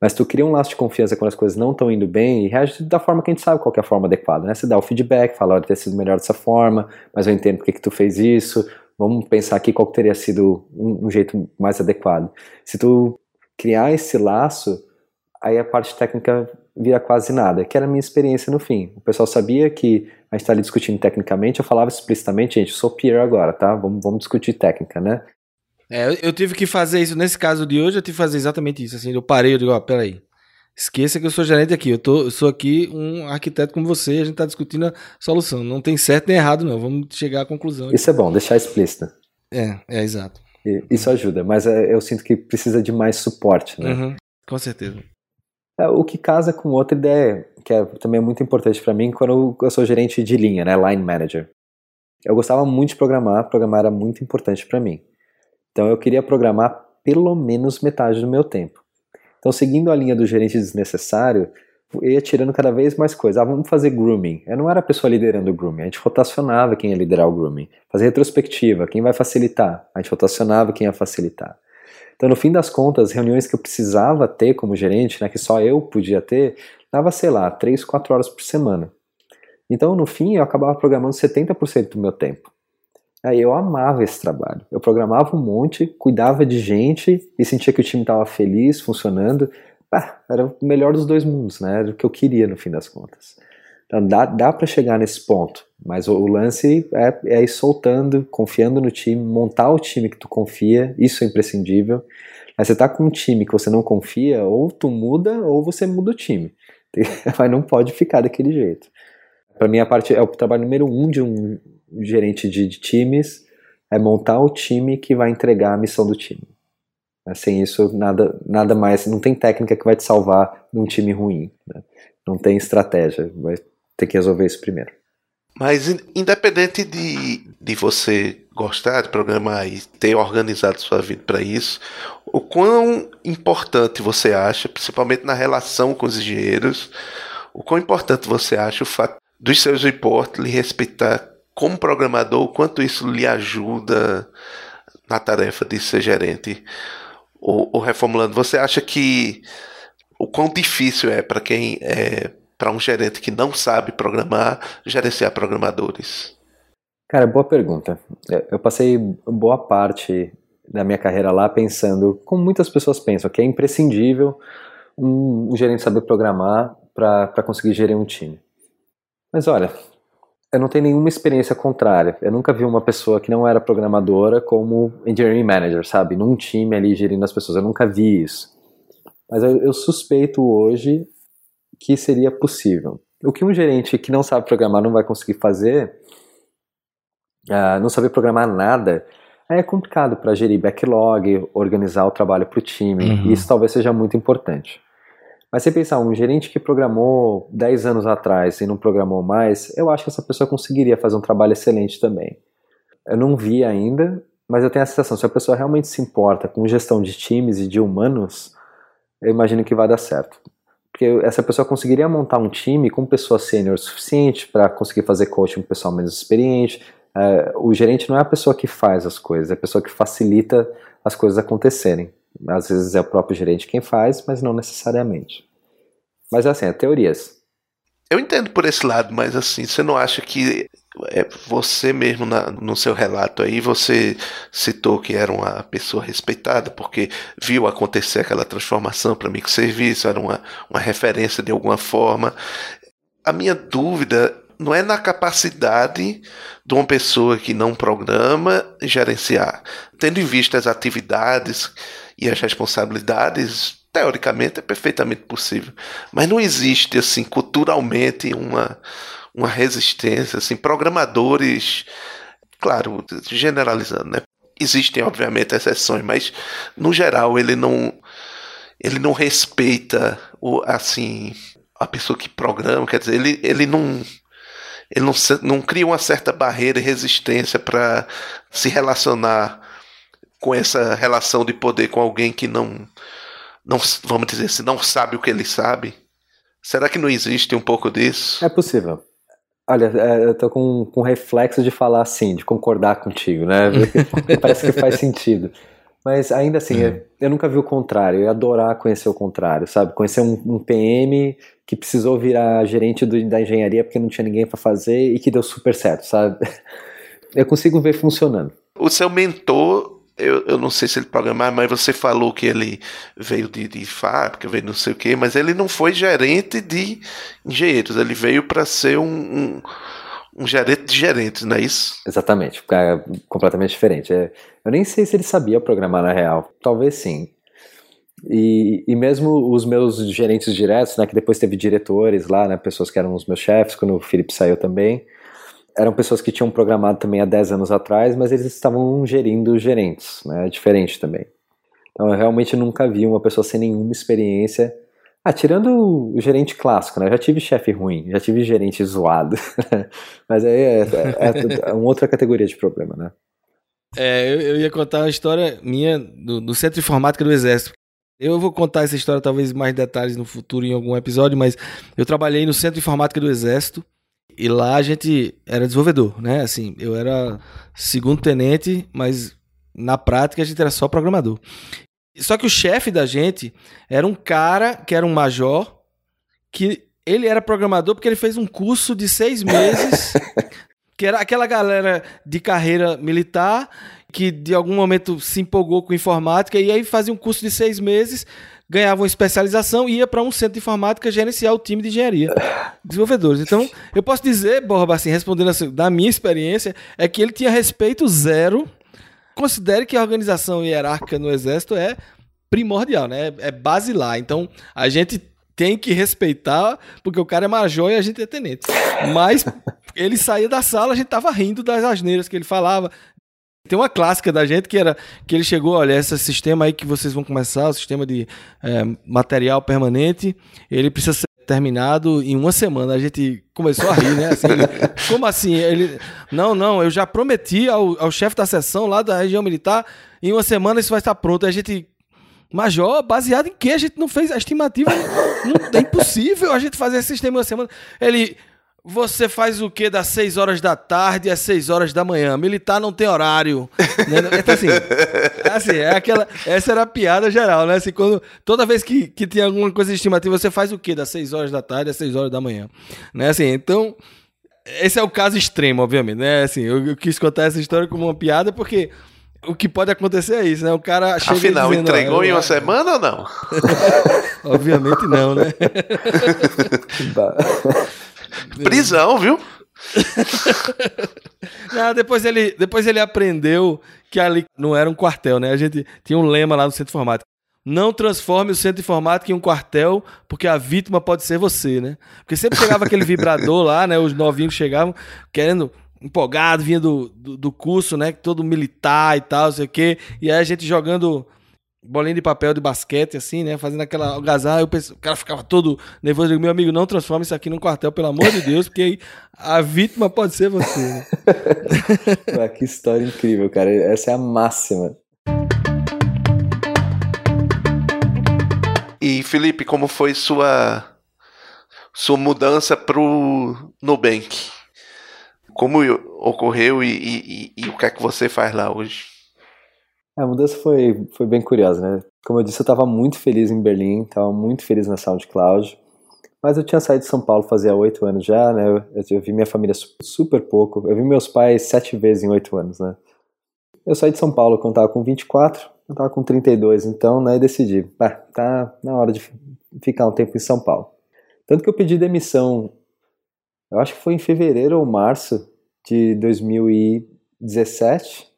Mas tu cria um laço de confiança quando as coisas não estão indo bem e reage da forma que a gente sabe qual é a forma adequada, né? Você dá o feedback, fala, olha, ter sido melhor dessa forma, mas eu entendo porque que tu fez isso, vamos pensar aqui qual teria sido um, um, jeito mais adequado. Se tu criar esse laço, aí a parte técnica vira quase nada, que era a minha experiência no fim. O pessoal sabia que a gente está ali discutindo tecnicamente, eu falava explicitamente, gente, eu sou peer agora, tá? Vamos, vamos discutir técnica, né? É, eu tive que fazer isso, nesse caso de hoje, eu tive que fazer exatamente isso. Assim, eu parei, eu digo, ó, peraí. Esqueça que eu sou gerente aqui. Eu, tô, eu sou aqui um arquiteto como você, a gente está discutindo a solução. Não tem certo nem errado, não. Vamos chegar à conclusão. Isso é bom, deixar explícito. É, é exato. E, isso ajuda, mas é, eu sinto que precisa de mais suporte, né? Uhum, com certeza. É, o que casa com outra ideia, que é também muito importante para mim, quando eu sou gerente de linha, né, line manager. Eu gostava muito de programar, programar era muito importante para mim. Então eu queria programar pelo menos metade do meu tempo. Então, seguindo a linha do gerente desnecessário, eu ia tirando cada vez mais coisas. Ah, vamos fazer grooming. Eu não era a pessoa liderando o grooming, a gente rotacionava quem ia liderar o grooming. Fazer retrospectiva, quem vai facilitar? A gente rotacionava quem ia facilitar. Então, no fim das contas, reuniões que eu precisava ter como gerente, né, que só eu podia ter, dava, sei lá, 3, 4 horas por semana. Então, no fim, eu acabava programando 70% do meu tempo. Aí eu amava esse trabalho. Eu programava um monte, cuidava de gente e sentia que o time estava feliz, funcionando. Era o melhor dos dois mundos, né? Era o que eu queria no fim das contas. Então dá, dá para chegar nesse ponto, mas o, o lance é, é ir soltando, confiando no time, montar o time que tu confia, isso é imprescindível. Mas você tá com um time que você não confia, ou tu muda ou você muda o time. Mas não pode ficar daquele jeito. Para mim, a parte é o trabalho número um de um gerente de, de, times é montar o time que vai entregar a missão do time. Sem isso, nada, nada mais. Não tem técnica que vai te salvar num time ruim. Né? Não tem estratégia. Ter que resolver isso primeiro. Mas, independente de, de você gostar de programar e ter organizado sua vida para isso, o quão importante você acha, principalmente na relação com os engenheiros, o quão importante você acha o fato dos seus reportes lhe respeitar como programador, o quanto isso lhe ajuda na tarefa de ser gerente? Ou, ou reformulando, você acha que o quão difícil é para quem é para um gerente que não sabe programar gerenciar programadores? Cara, boa pergunta. Eu passei boa parte da minha carreira lá pensando, como muitas pessoas pensam, que é imprescindível um, um gerente saber programar para conseguir gerir um time. Mas olha, eu não tenho nenhuma experiência contrária. Eu nunca vi uma pessoa que não era programadora como engineering manager, sabe? Num time ali gerindo as pessoas. Eu nunca vi isso. Mas eu, eu suspeito hoje que seria possível. O que um gerente que não sabe programar não vai conseguir fazer, uh, não saber programar nada, é complicado para gerir backlog, organizar o trabalho para o time. Uhum. E isso talvez seja muito importante. Mas se pensar, um gerente que programou 10 anos atrás e não programou mais, eu acho que essa pessoa conseguiria fazer um trabalho excelente também. Eu não vi ainda, mas eu tenho a sensação, se a pessoa realmente se importa com gestão de times e de humanos, eu imagino que vai dar certo. Porque essa pessoa conseguiria montar um time com pessoas sênior suficiente para conseguir fazer coaching com pessoal menos experiente. Uh, o gerente não é a pessoa que faz as coisas, é a pessoa que facilita as coisas acontecerem. Às vezes é o próprio gerente quem faz, mas não necessariamente. Mas assim, é teorias. Eu entendo por esse lado, mas assim, você não acha que é você mesmo na, no seu relato aí, você citou que era uma pessoa respeitada porque viu acontecer aquela transformação para microserviço, era uma, uma referência de alguma forma. A minha dúvida não é na capacidade de uma pessoa que não programa gerenciar. Tendo em vista as atividades e as responsabilidades, teoricamente é perfeitamente possível. Mas não existe, assim, culturalmente uma, uma resistência, assim, programadores, claro, generalizando, né? Existem, obviamente, exceções, mas no geral ele não ele não respeita o assim a pessoa que programa, quer dizer, ele, ele não ele não, não cria uma certa barreira e resistência para se relacionar com essa relação de poder com alguém que não não vamos dizer assim, não sabe o que ele sabe. Será que não existe um pouco disso? É possível. Olha, é, eu tô com, com reflexo de falar assim, de concordar contigo, né? Parece que faz sentido. Mas ainda assim, eu, eu, nunca vi o contrário. Eu ia adorar conhecer o contrário, sabe? Conhecer um, um PM que precisou virar gerente do, da engenharia porque não tinha ninguém para fazer e que deu super certo, sabe? Eu consigo ver funcionando. O seu mentor eu, eu não sei se ele programava, mas você falou que ele veio de, de fábrica, veio não sei o quê, mas ele não foi gerente de engenheiros, ele veio para ser um, um, um, gerente de gerentes, não é isso? Exatamente, é completamente diferente. É, eu nem sei se ele sabia programar na real, talvez sim. E, e mesmo os meus gerentes diretos, né, que depois teve diretores lá, né, pessoas que eram os meus chefes, quando o Felipe saiu também, eram pessoas que tinham programado também há 10 anos atrás, mas eles estavam gerindo gerentes, né? É diferente também. Então eu realmente nunca vi uma pessoa sem nenhuma experiência. Ah, tirando o gerente clássico, né? Já tive chefe ruim, já tive gerente zoado. mas aí é, é, é, uma outra categoria de problema, né? É, eu, eu ia contar uma história minha do, do Centro de Informática do Exército. Eu vou contar essa história talvez mais detalhes no futuro em algum episódio, mas eu trabalhei no Centro de Informática do Exército e lá a gente era desenvolvedor, né? Assim, eu era segundo tenente, mas na prática a gente era só programador. Só que o chefe da gente era um cara que era um major, que ele era programador porque ele fez um curso de seis meses, que era aquela galera de carreira militar que de algum momento se empolgou com informática e aí fazia um curso de seis meses ganhava uma especialização e ia para um centro de informática gerenciar o time de engenharia, desenvolvedores. Então, eu posso dizer, Borba, assim, respondendo assim, da minha experiência, é que ele tinha respeito zero. Considere que a organização hierárquica no Exército é primordial, né? É basilar. Então, a gente tem que respeitar, porque o cara é major e a gente é tenente. Mas ele saía da sala, a gente tava rindo das asneiras que ele falava, tem uma clássica da gente que era que ele chegou, olha, esse sistema aí que vocês vão começar, o sistema de é, material permanente, ele precisa ser terminado em uma semana. A gente começou a rir, né? Assim, como assim? Ele, não, não, eu já prometi ao, ao chefe da seção lá da região militar, em uma semana isso vai estar pronto. A gente Major, baseado em que a gente não fez a estimativa? Não, é impossível a gente fazer esse sistema em uma semana. Ele, você faz o que das 6 horas da tarde às 6 horas da manhã? Militar não tem horário. né? Então, assim, assim, é aquela, essa era a piada geral, né? Assim, quando, toda vez que, que tem alguma coisa estimativa, você faz o que das 6 horas da tarde às 6 horas da manhã? Né? Assim, então, esse é o caso extremo, obviamente, né? Assim, eu, eu quis contar essa história como uma piada porque o que pode acontecer é isso, né? O cara chega Afinal, dizendo, entregou em uma semana ou não? Obviamente não, né? Prisão, viu? não, depois ele, depois ele aprendeu que ali não era um quartel, né? A gente tinha um lema lá no centro de informática. Não transforme o centro de informática em um quartel, porque a vítima pode ser você, né? Porque sempre chegava aquele vibrador lá, né? Os novinhos chegavam querendo empolgado, vinha do, do, do curso, né? Todo militar e tal, sei o quê. E aí a gente jogando bolinha de papel de basquete, assim, né? Fazendo aquela algazarra. Eu pensei, o cara ficava todo nervoso. Eu digo, meu amigo, não transforma isso aqui num quartel, pelo amor de Deus, porque aí a vítima pode ser você. Né? que história incrível, cara. Essa é a máxima. E Felipe, como foi sua sua mudança pro Nubank? Como ocorreu e, e, e, e o que é que você faz lá hoje? A mudança foi, foi bem curiosa, né? Como eu disse, eu estava muito feliz em Berlim, estava muito feliz na SoundCloud, mas eu tinha saído de São Paulo fazia oito anos já, né? Eu, eu, vi minha família super pouco, eu vi meus pais sete vezes em oito anos, né? Eu saí de São Paulo quando estava com 24, eu estava com 32, então, né, decidi, ah, tá na hora de ficar um tempo em São Paulo. Tanto que eu pedi demissão eu acho que foi em fevereiro ou março de 2017.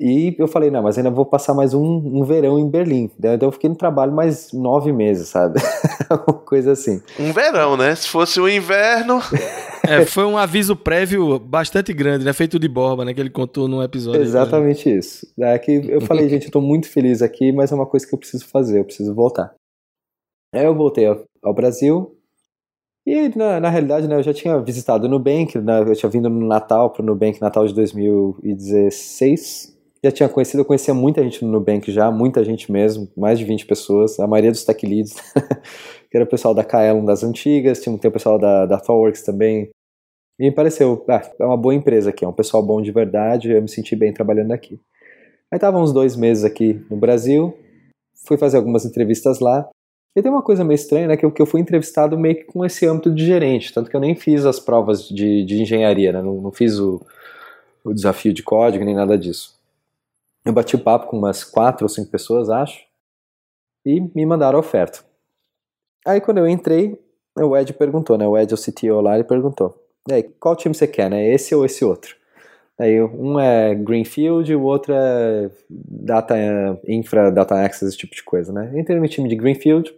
E eu falei, não, mas ainda vou passar mais um, um verão em Berlim. Então eu fiquei no trabalho mais nove meses, sabe? Uma coisa assim. Um verão, né? Se fosse o um inverno. É, foi um aviso prévio bastante grande, né? Feito de borba, né? Que ele contou num episódio. Exatamente né? isso. É que eu falei, gente, eu tô muito feliz aqui, mas é uma coisa que eu preciso fazer, eu preciso voltar. Aí eu voltei ao, ao Brasil, e na, na, realidade, né, eu já tinha visitado o Nubank, né, eu tinha vindo no Natal, para o Nubank Natal de 2016, já tinha conhecido, eu conhecia muita gente no Nubank já, muita gente mesmo, mais de 20 pessoas, a maioria dos tech leads, que era o pessoal da KL das antigas, tinha, o pessoal da, da ThoughtWorks também. E me pareceu, ah, é uma boa empresa aqui, é um pessoal bom de verdade, eu me senti bem trabalhando aqui. Aí tava uns dois meses aqui no Brasil, fui fazer algumas entrevistas lá, e tem uma coisa meio estranha, né, que eu, que eu fui entrevistado meio que com esse âmbito de gerente, tanto que eu nem fiz as provas de, de engenharia, né, não, não fiz o, o desafio de código nem nada disso. Eu bati o papo com umas quatro ou cinco pessoas, acho, e me mandaram a oferta. Aí quando eu entrei, o Ed perguntou, né? O Ed, o CTO lá, ele perguntou: e aí, qual time você quer, né? Esse ou esse outro? Aí um é Greenfield o outro é Data Infra, Data Access, esse tipo de coisa, né? Entrei no time de Greenfield,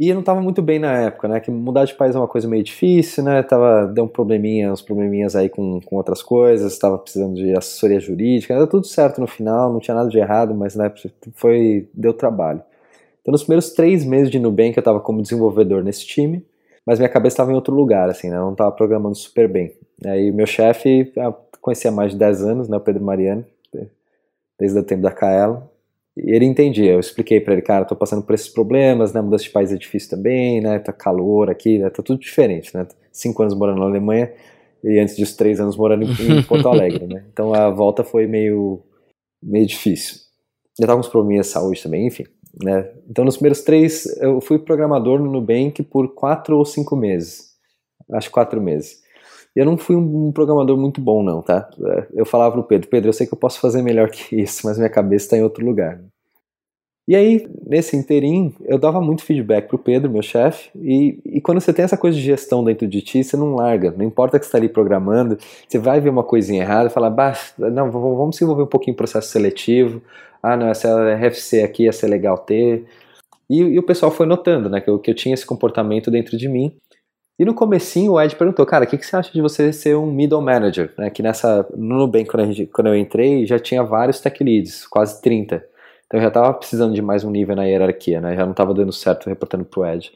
e eu não estava muito bem na época, né? Que mudar de país é uma coisa meio difícil, né? Tava, deu um probleminha, uns probleminhas aí com, com outras coisas, estava precisando de assessoria jurídica, era tudo certo no final, não tinha nada de errado, mas né, foi, deu trabalho. Então nos primeiros três meses de Nubank eu estava como desenvolvedor nesse time, mas minha cabeça estava em outro lugar, assim, né? Eu não estava programando super bem. Aí meu chefe, conhecia há mais de 10 anos, né? O Pedro Mariano, desde o tempo da e ele entendia, eu expliquei para ele, cara, tô passando por esses problemas, né, mudança de país é difícil também, né, tá calor aqui, né, tá tudo diferente, né, cinco anos morando na Alemanha e antes disso três anos morando em, Porto Alegre, né, então a volta foi meio, meio difícil. Já tava com uns probleminhas de saúde também, enfim, né, então nos primeiros três, eu fui programador no Nubank por quatro ou cinco meses, acho quatro meses. Eu não fui um programador muito bom, não, tá? Eu falava pro Pedro, Pedro, eu sei que eu posso fazer melhor que isso, mas minha cabeça está em outro lugar. E aí, nesse interim, eu dava muito feedback pro Pedro, meu chefe, e, e quando você tem essa coisa de gestão dentro de ti, você não larga, não importa que você está ali programando, você vai ver uma coisinha errada e fala, bah, não, vamos desenvolver um pouquinho o processo seletivo, ah, não, essa RFC aqui ia ser legal ter. E, e o pessoal foi notando, né, que eu, que eu tinha esse comportamento dentro de mim, e no comecinho o Ed perguntou, cara, o que, que você acha de você ser um middle manager? Né, que nessa, no Nubank, quando, gente, quando eu entrei, já tinha vários tech leads, quase 30. Então eu já estava precisando de mais um nível na hierarquia, né? Já não estava dando certo reportando pro Ed.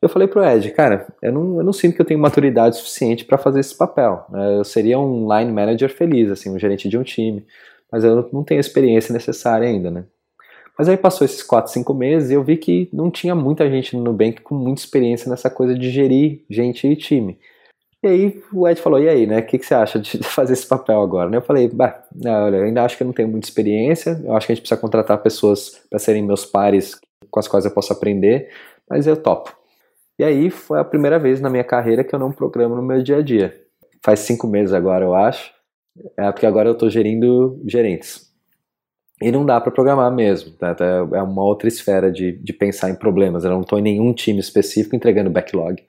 Eu falei pro Ed, cara, eu não, eu não sinto que eu tenho maturidade suficiente para fazer esse papel. Né? Eu seria um line manager feliz, assim, um gerente de um time, mas eu não tenho a experiência necessária ainda, né? Mas aí passou esses 4, 5 meses e eu vi que não tinha muita gente no Nubank com muita experiência nessa coisa de gerir gente e time. E aí o Ed falou, e aí, né, o que, que, você acha de fazer esse papel agora? Eu falei, bah, olha, eu ainda acho que eu não tenho muita experiência, eu acho que a gente precisa contratar pessoas para serem meus pares com as quais eu posso aprender, mas eu topo. E aí foi a primeira vez na minha carreira que eu não programo no meu dia a dia. Faz cinco meses agora, eu acho, é porque agora eu estou gerindo gerentes. E não dá para programar mesmo, tá? é uma outra esfera de, de pensar em problemas. Eu não estou em nenhum time específico entregando backlog.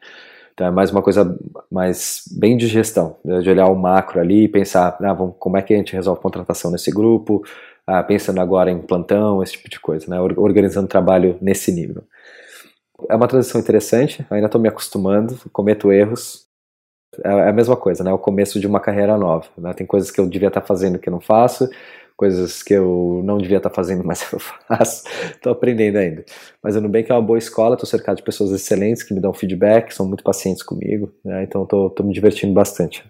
Então é mais uma coisa mais bem de gestão, né? de olhar o macro ali e pensar, ah, vamos, como é que a gente resolve contratação nesse grupo, ah, pensando agora em plantão, esse tipo de coisa, né? organizando trabalho nesse nível. É uma transição interessante, ainda estou me acostumando, cometo erros, é, é a mesma coisa, né? O começo de uma carreira nova. Né? Tem coisas que eu devia estar fazendo que eu não faço, coisas que eu não devia estar fazendo, mas eu faço, estou aprendendo ainda. Mas o Nubank é uma boa escola, estou cercado de pessoas excelentes que me dão feedback, são muito pacientes comigo, né? então estou me divertindo bastante.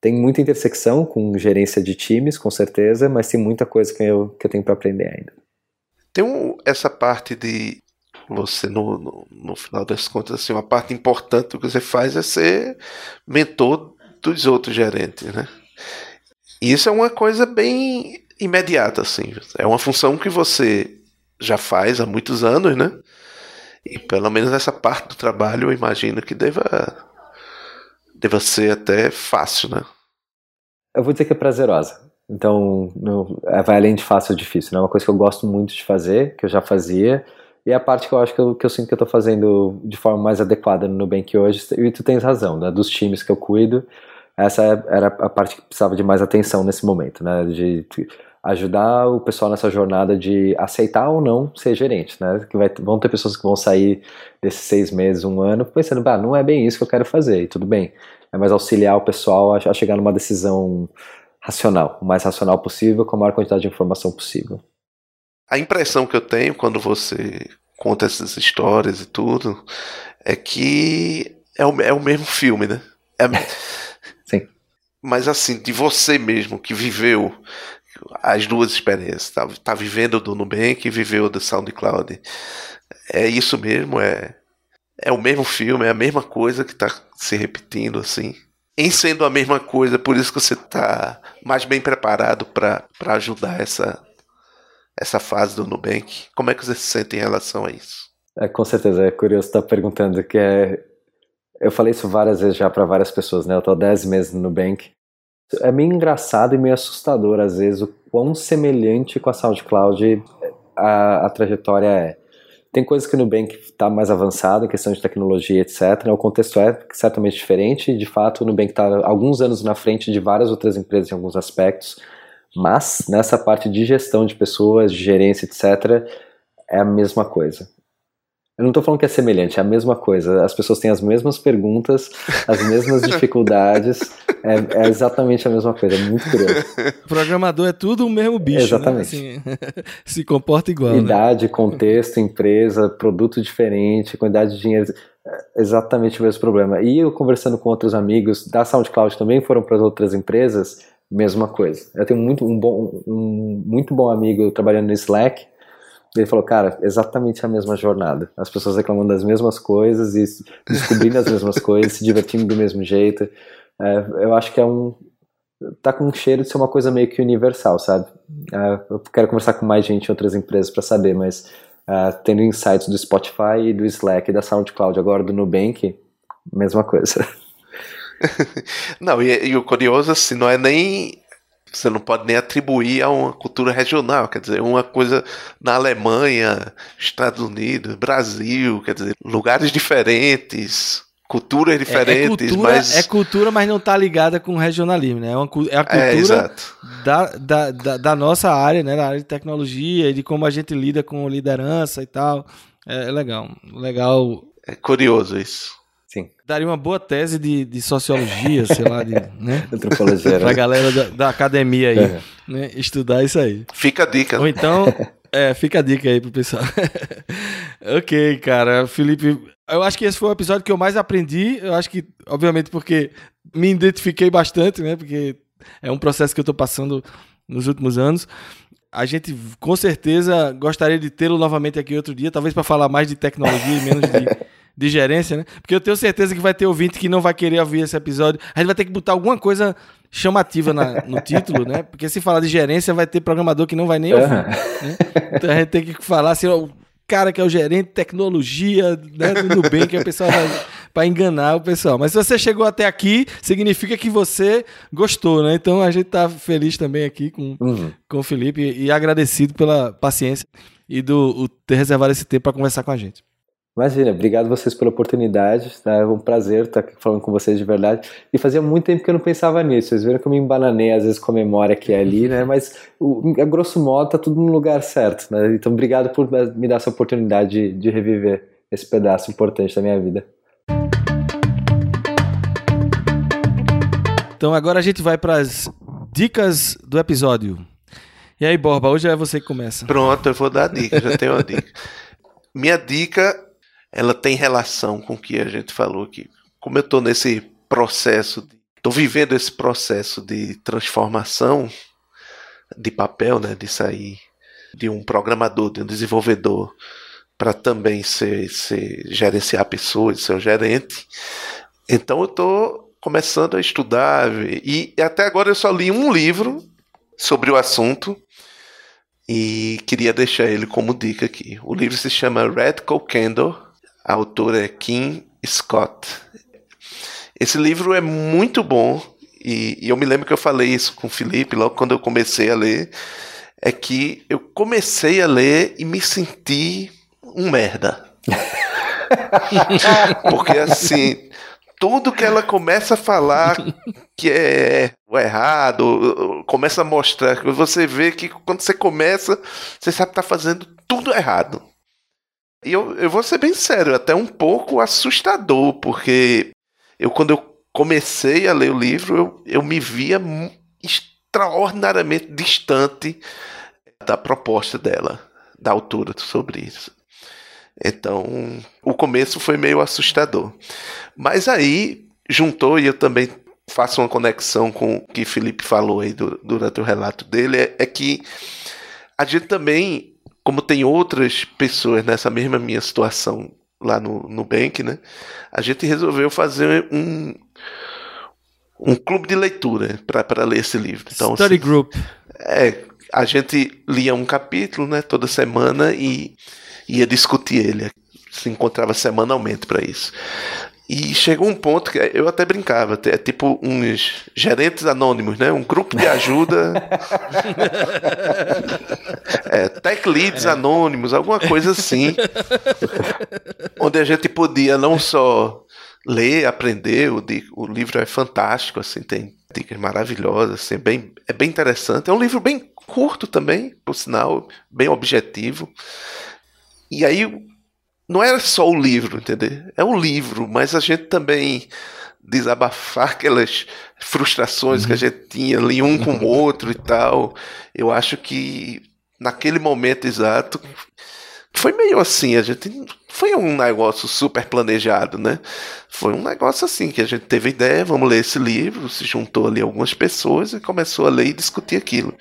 Tem muita intersecção com gerência de times, com certeza, mas tem muita coisa que eu, que eu tenho para aprender ainda. Tem um, essa parte de você, no, no, no, final das contas, assim, uma parte importante do que você faz é ser mentor dos outros gerentes, né? E isso é uma coisa bem imediata, assim. É uma função que você já faz há muitos anos, né? E pelo menos essa parte do trabalho eu imagino que deva, deva ser até fácil, né? Eu vou dizer que é prazerosa. Então, não, é, vai além de fácil ou difícil. Né? É uma coisa que eu gosto muito de fazer, que eu já fazia, E é a parte que eu acho que eu, que eu sinto que eu tô fazendo de forma mais adequada no Nubank hoje, e tu tens razão, né? Dos times que eu cuido, essa era a parte que precisava de mais atenção nesse momento, né? De ajudar o pessoal nessa jornada de aceitar ou não ser gerente, né? Que vai, vão ter pessoas que vão sair desses seis meses, um ano, pensando, ah, não é bem isso que eu quero fazer, e tudo bem. É mais auxiliar o pessoal a, a chegar numa decisão racional, o mais racional possível, com a maior quantidade de informação possível. A impressão que eu tenho quando você conta essas histórias e tudo é que é o, é o mesmo filme, né? É. Mas assim, de você mesmo que viveu as duas experiências, tá, tá vivendo do Nubank e viveu do SoundCloud. É isso mesmo, é é o mesmo filme, é a mesma coisa que está se repetindo assim. Em sendo a mesma coisa, por isso que você está mais bem preparado para ajudar essa essa fase do Nubank. Como é que você se sente em relação a isso? É, com certeza, é curioso estar perguntando, que é... Eu falei isso várias vezes já para várias pessoas, né? Eu estou 10 meses no Nubank. É meio engraçado e meio assustador, às vezes, o quão semelhante com a SoundCloud a, a trajetória é. Tem coisas que o Nubank está mais avançado em questão de tecnologia, etc. O contexto é certamente diferente. De fato, o Nubank está alguns anos na frente de várias outras empresas em alguns aspectos. Mas nessa parte de gestão de pessoas, de gerência, etc., é a mesma coisa. Eu não estou falando que é semelhante, é a mesma coisa. As pessoas têm as mesmas perguntas, as mesmas dificuldades. É, é, exatamente a mesma coisa, é muito curioso. O programador é tudo o mesmo bicho. Né? Exatamente. Né? Assim, se comporta igual. Né? Idade, né? contexto, empresa, produto diferente, quantidade de dinheiro. É exatamente o mesmo problema. E eu conversando com outros amigos da SoundCloud também foram para outras empresas mesma coisa. Eu tenho muito, um, bom, um muito bom amigo trabalhando no Slack, ele falou, cara, exatamente a mesma jornada. As pessoas reclamando das mesmas coisas e descobrindo as mesmas coisas, se divertindo do mesmo jeito. É, eu acho que é um. tá com um cheiro de ser uma coisa meio que universal, sabe? É, eu quero conversar com mais gente em outras empresas para saber, mas é, tendo insights do Spotify e do Slack e da SoundCloud, agora do Nubank, mesma coisa. não, e, e, o curioso, assim, não é nem. Você não pode nem atribuir a uma cultura regional, quer dizer, uma coisa na Alemanha, Estados Unidos, Brasil, quer dizer, lugares diferentes, culturas diferentes, é, é cultura, mas... É cultura, mas não está ligada com regionalismo, né? É, uma, é a é, cultura é, da, da, da, da, nossa área, né? Da área de tecnologia e de como a gente lida com liderança e tal. É, é legal, legal. É curioso isso. Sim. Daria uma boa tese de, de sociologia, sei lá, de, né? Antropologia. pra né? galera da, da, academia aí, uhum. né? Estudar isso aí. Fica a dica. Ou então, é, fica a dica aí pro pessoal. ok, cara. Felipe, eu acho que esse foi o episódio que eu mais aprendi. Eu acho que, obviamente, porque me identifiquei bastante, né? Porque é um processo que eu tô passando nos últimos anos. A gente com certeza gostaria de tê-lo novamente aqui outro dia, talvez para falar mais de tecnologia e menos de de gerência, né? Porque eu tenho certeza que vai ter ouvinte que não vai querer ouvir esse episódio. A gente vai ter que botar alguma coisa chamativa na, no título, né? Porque se falar de gerência, vai ter programador que não vai nem ouvir. Uhum. Né? Então a gente tem que falar assim, ó, o cara que é o gerente de tecnologia, né? Tudo bem, que o pessoal vai para enganar o pessoal. Mas se você chegou até aqui, significa que você gostou, né? Então a gente tá feliz também aqui com, uhum. com o Felipe e agradecido pela paciência e do ter reservado esse tempo para conversar com a gente. Imagina, obrigado vocês pela oportunidade, tá? é um prazer estar aqui falando com vocês de verdade. E fazia muito tempo que eu não pensava nisso. Vocês viram que eu me embananei às vezes com a memória aqui e ali, né? Mas o, a grosso modo tá tudo no lugar certo, né? Então obrigado por me dar essa oportunidade de, de reviver esse pedaço importante da minha vida. Então agora a gente vai para as dicas do episódio. E aí, Borba, hoje é você que começa. Pronto, eu vou dar a dica, já tenho a dica. Minha dica ela tem relação com o que a gente falou aqui. Como eu estou nesse processo, estou vivendo esse processo de transformação de papel, né, de sair de um programador, de um desenvolvedor, para também ser, ser gerenciar pessoas, ser um gerente. Então eu estou começando a estudar e até agora eu só li um livro sobre o assunto e queria deixar ele como dica aqui. O livro se chama Red Coal Candle a autora é Kim Scott. Esse livro é muito bom e, e eu me lembro que eu falei isso com o Felipe logo quando eu comecei a ler. É que eu comecei a ler e me senti um merda. Porque assim, tudo que ela começa a falar que é o errado, começa a mostrar, você vê que quando você começa, você sabe que tá fazendo tudo errado. E eu, eu vou ser bem sério, até um pouco assustador, porque eu quando eu comecei a ler o livro, eu, eu me via extraordinariamente distante da proposta dela, da autora sobre isso. Então, o começo foi meio assustador. Mas aí juntou, e eu também faço uma conexão com o que Felipe falou aí do, durante o relato dele, é, é que a gente também, como tem outras pessoas nessa mesma minha situação lá no, no Bank, né? A gente resolveu fazer um, um clube de leitura para ler esse livro. Então, Study assim, group. É, a gente lia um capítulo, né, toda semana e ia discutir ele. Se encontrava semanalmente para isso. E chegou um ponto que eu até brincava, é tipo uns gerentes anônimos, né? Um grupo de ajuda. é, tech leads é. anônimos, alguma coisa assim. onde a gente podia não só ler, aprender, o, o livro é fantástico, assim, tem dicas maravilhosas, assim, bem, é bem interessante. É um livro bem curto também, por sinal, bem objetivo. E aí não era só o livro, entendeu? É um livro, mas a gente também desabafar aquelas frustrações uhum. que a uhum. gente tinha ali um com o outro e tal. Eu acho que naquele momento exato foi meio assim, a gente foi um negócio super planejado, né? Foi um negócio assim que a gente teve ideia, vamos ler esse livro, se juntou ali algumas pessoas e começou a ler e discutir aquilo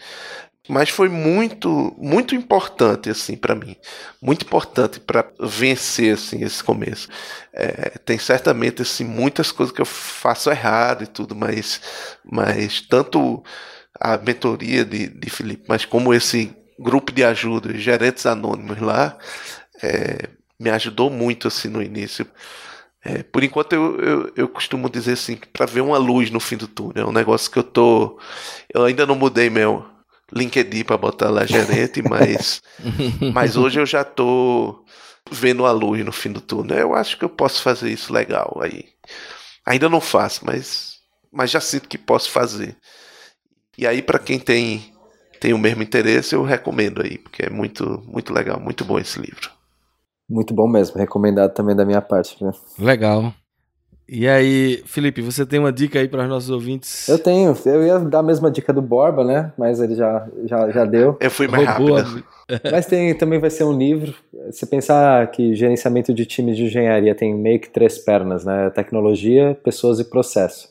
mas foi muito muito importante assim para mim. Muito importante para vencer assim esse começo. É, tem certamente assim muitas coisas que eu faço errado e tudo mas mas tanto a mentoria de, de Felipe mas como esse grupo de ajuda gerentes anônimos lá é, me ajudou muito assim no início. É, por enquanto eu, eu, eu, costumo dizer assim para ver uma luz no fim do túnel é um negócio que eu tô eu ainda não mudei meu LinkedIn para botar lá gerente, mas, mas hoje eu já tô vendo a luz no fim do túnel. Eu acho que eu posso fazer isso legal aí. Ainda não faço, mas, mas já sinto que posso fazer. E aí para quem tem tem o mesmo interesse, eu recomendo aí, porque é muito muito legal, muito bom esse livro. Muito bom mesmo, recomendado também da minha parte. Né? Legal. E aí, Felipe, você tem uma dica aí para os nossos ouvintes? Eu tenho. Eu ia dar a mesma dica do Borba, né? Mas ele já, já, já deu. Eu fui mais Roubou rápido. Mas tem, também vai ser um livro. Se pensar que gerenciamento de times de engenharia tem meio que três pernas, né? Tecnologia, pessoas e processo.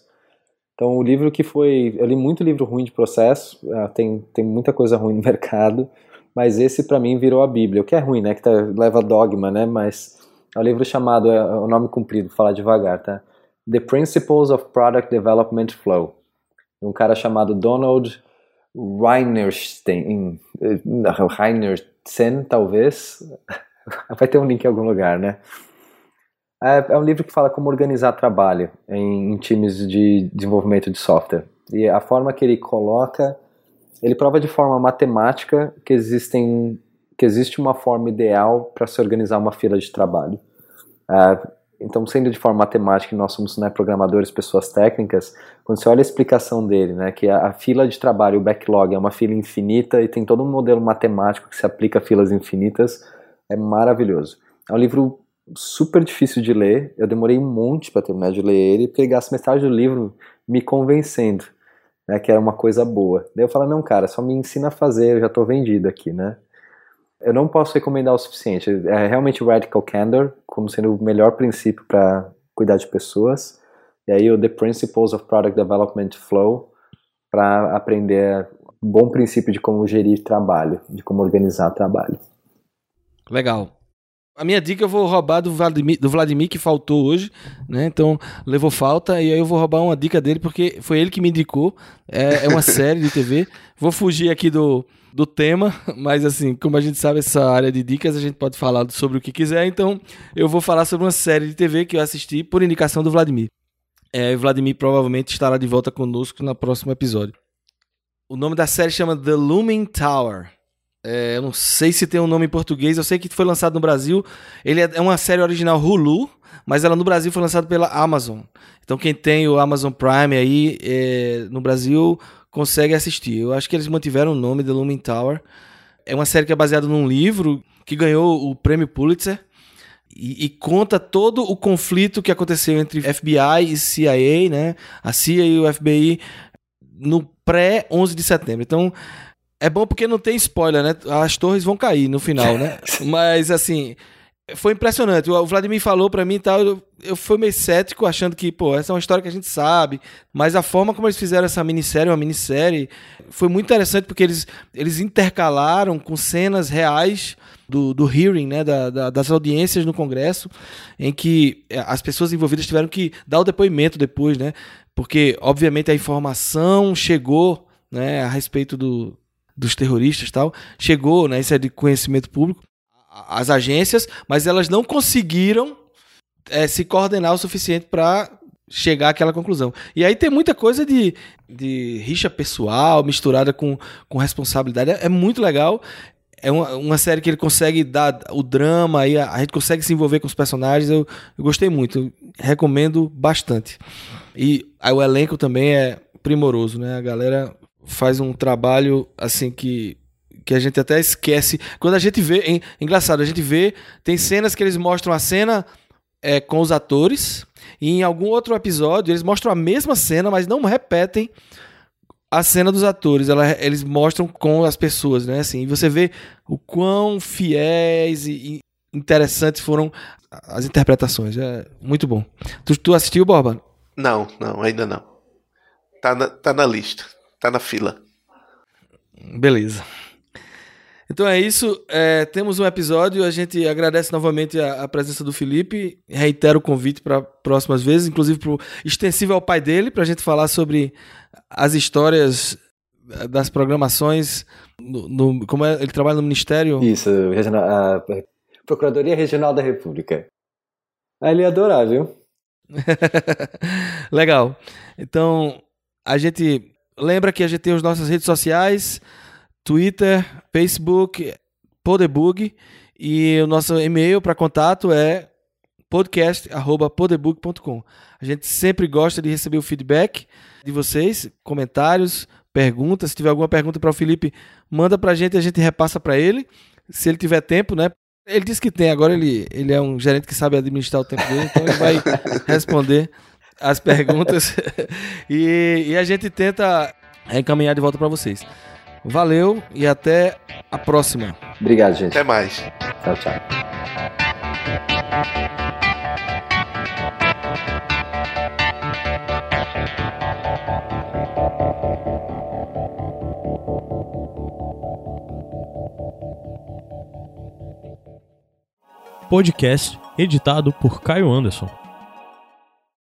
Então, o livro que foi. Eu li muito livro ruim de processo, ah, tem, tem muita coisa ruim no mercado, mas esse para mim virou a Bíblia. O que é ruim, né? Que tá, leva dogma, né? Mas é um livro chamado, é, é o nome comprido, vou falar devagar, tá? The Principles of Product Development Flow. Um cara chamado Donald Reinerstein, Reinertsen, talvez. Vai ter um link em algum lugar, né? É, é um livro que fala como organizar trabalho em times de desenvolvimento de software. E a forma que ele coloca, ele prova de forma matemática que existem que existe uma forma ideal para se organizar uma fila de trabalho. Uh, então, sendo de forma matemática, nós somos né, programadores, pessoas técnicas, quando você olha a explicação dele, né, que a, a, fila de trabalho, o backlog, é uma fila infinita e tem todo um modelo matemático que se aplica a filas infinitas, é maravilhoso. É um livro super difícil de ler, eu demorei um monte para terminar de ler ele, porque ele gasta metade do livro me convencendo né, que era uma coisa boa. Daí eu falo, não, cara, só me ensina a fazer, eu já estou vendido aqui, né? Eu não posso recomendar o suficiente. É realmente Radical Candor como sendo o melhor princípio para cuidar de pessoas. E aí o The Principles of Product Development Flow para aprender um bom princípio de como gerir trabalho, de como organizar trabalho. Legal. A minha dica eu vou roubar do Vladimir, do Vladimir que faltou hoje, né? Então levou falta e aí eu vou roubar uma dica dele porque foi ele que me indicou. É, é uma série de TV. Vou fugir aqui do, do tema, mas assim, como a gente sabe, essa área de dicas a gente pode falar sobre o que quiser, então eu vou falar sobre uma série de TV que eu assisti por indicação do Vladimir. É, Vladimir provavelmente estará de volta conosco no próximo episódio. O nome da série chama The Looming Tower. É, eu não sei se tem um nome em português, eu sei que foi lançado no Brasil. Ele é, é uma série original Hulu, mas ela no Brasil foi lançada pela Amazon. Então quem tem o Amazon Prime aí é, no Brasil consegue assistir. Eu acho que eles mantiveram o nome The Looming Tower. É uma série que é baseada num livro que ganhou o prêmio Pulitzer e, e, conta todo o conflito que aconteceu entre FBI e CIA, né? A CIA e o FBI no pré 11 de setembro. Então é bom porque não tem spoiler, né? As torres vão cair no final, né? Mas assim, foi impressionante. O Vladimir falou para mim e tal, eu, eu fui meio cético, achando que, pô, essa é uma história que a gente sabe. Mas a forma como eles fizeram essa minissérie, uma minissérie, foi muito interessante porque eles, eles intercalaram com cenas reais do, do hearing, né, da, da, das audiências no Congresso, em que é, as pessoas envolvidas tiveram que dar o depoimento depois, né? Porque, obviamente, a informação chegou né, a respeito do, dos terroristas tal, chegou, né, isso é de conhecimento público, as agências, mas elas não conseguiram é, se coordenar o suficiente para chegar àquela conclusão. E aí tem muita coisa de, de rixa pessoal misturada com, com responsabilidade. É, é muito legal. É uma, uma, série que ele consegue dar o drama, aí a, a gente consegue se envolver com os personagens. Eu, eu gostei muito, eu recomendo bastante. E o elenco também é primoroso, né? A galera faz um trabalho assim que que a gente até esquece. Quando a gente vê, é engraçado, a gente vê, tem cenas que eles mostram a cena é, com os atores, e em algum outro episódio eles mostram a mesma cena, mas não repetem a cena dos atores. Ela, eles mostram com as pessoas, né? Assim, e você vê o quão fiéis e, e interessantes foram as interpretações. É muito bom. Tu, tu assistiu, Borba? Não, não, ainda não. Tá na, tá na lista, tá na fila. Beleza. Então é isso. É, temos um episódio. A gente agradece novamente a, a presença do Felipe. Reitero o convite para próximas vezes, inclusive para extensível ao pai dele, para a gente falar sobre as histórias das programações. No, no, como é, ele trabalha no Ministério? Isso, a Procuradoria Regional da República. Ele ia adorar, viu? Legal. Então, a gente lembra que a gente tem as nossas redes sociais. Twitter, Facebook, Podebug e o nosso e-mail para contato é podcast@podebug.com. A gente sempre gosta de receber o feedback de vocês, comentários, perguntas. Se tiver alguma pergunta para o Felipe, manda para a gente e a gente repassa para ele. Se ele tiver tempo, né? Ele disse que tem, agora ele, ele é um gerente que sabe administrar o tempo dele, então ele vai responder as perguntas e, e a gente tenta encaminhar de volta para vocês. Valeu e até a próxima. Obrigado, gente. Até mais. Tchau, tchau. Podcast editado por Caio Anderson.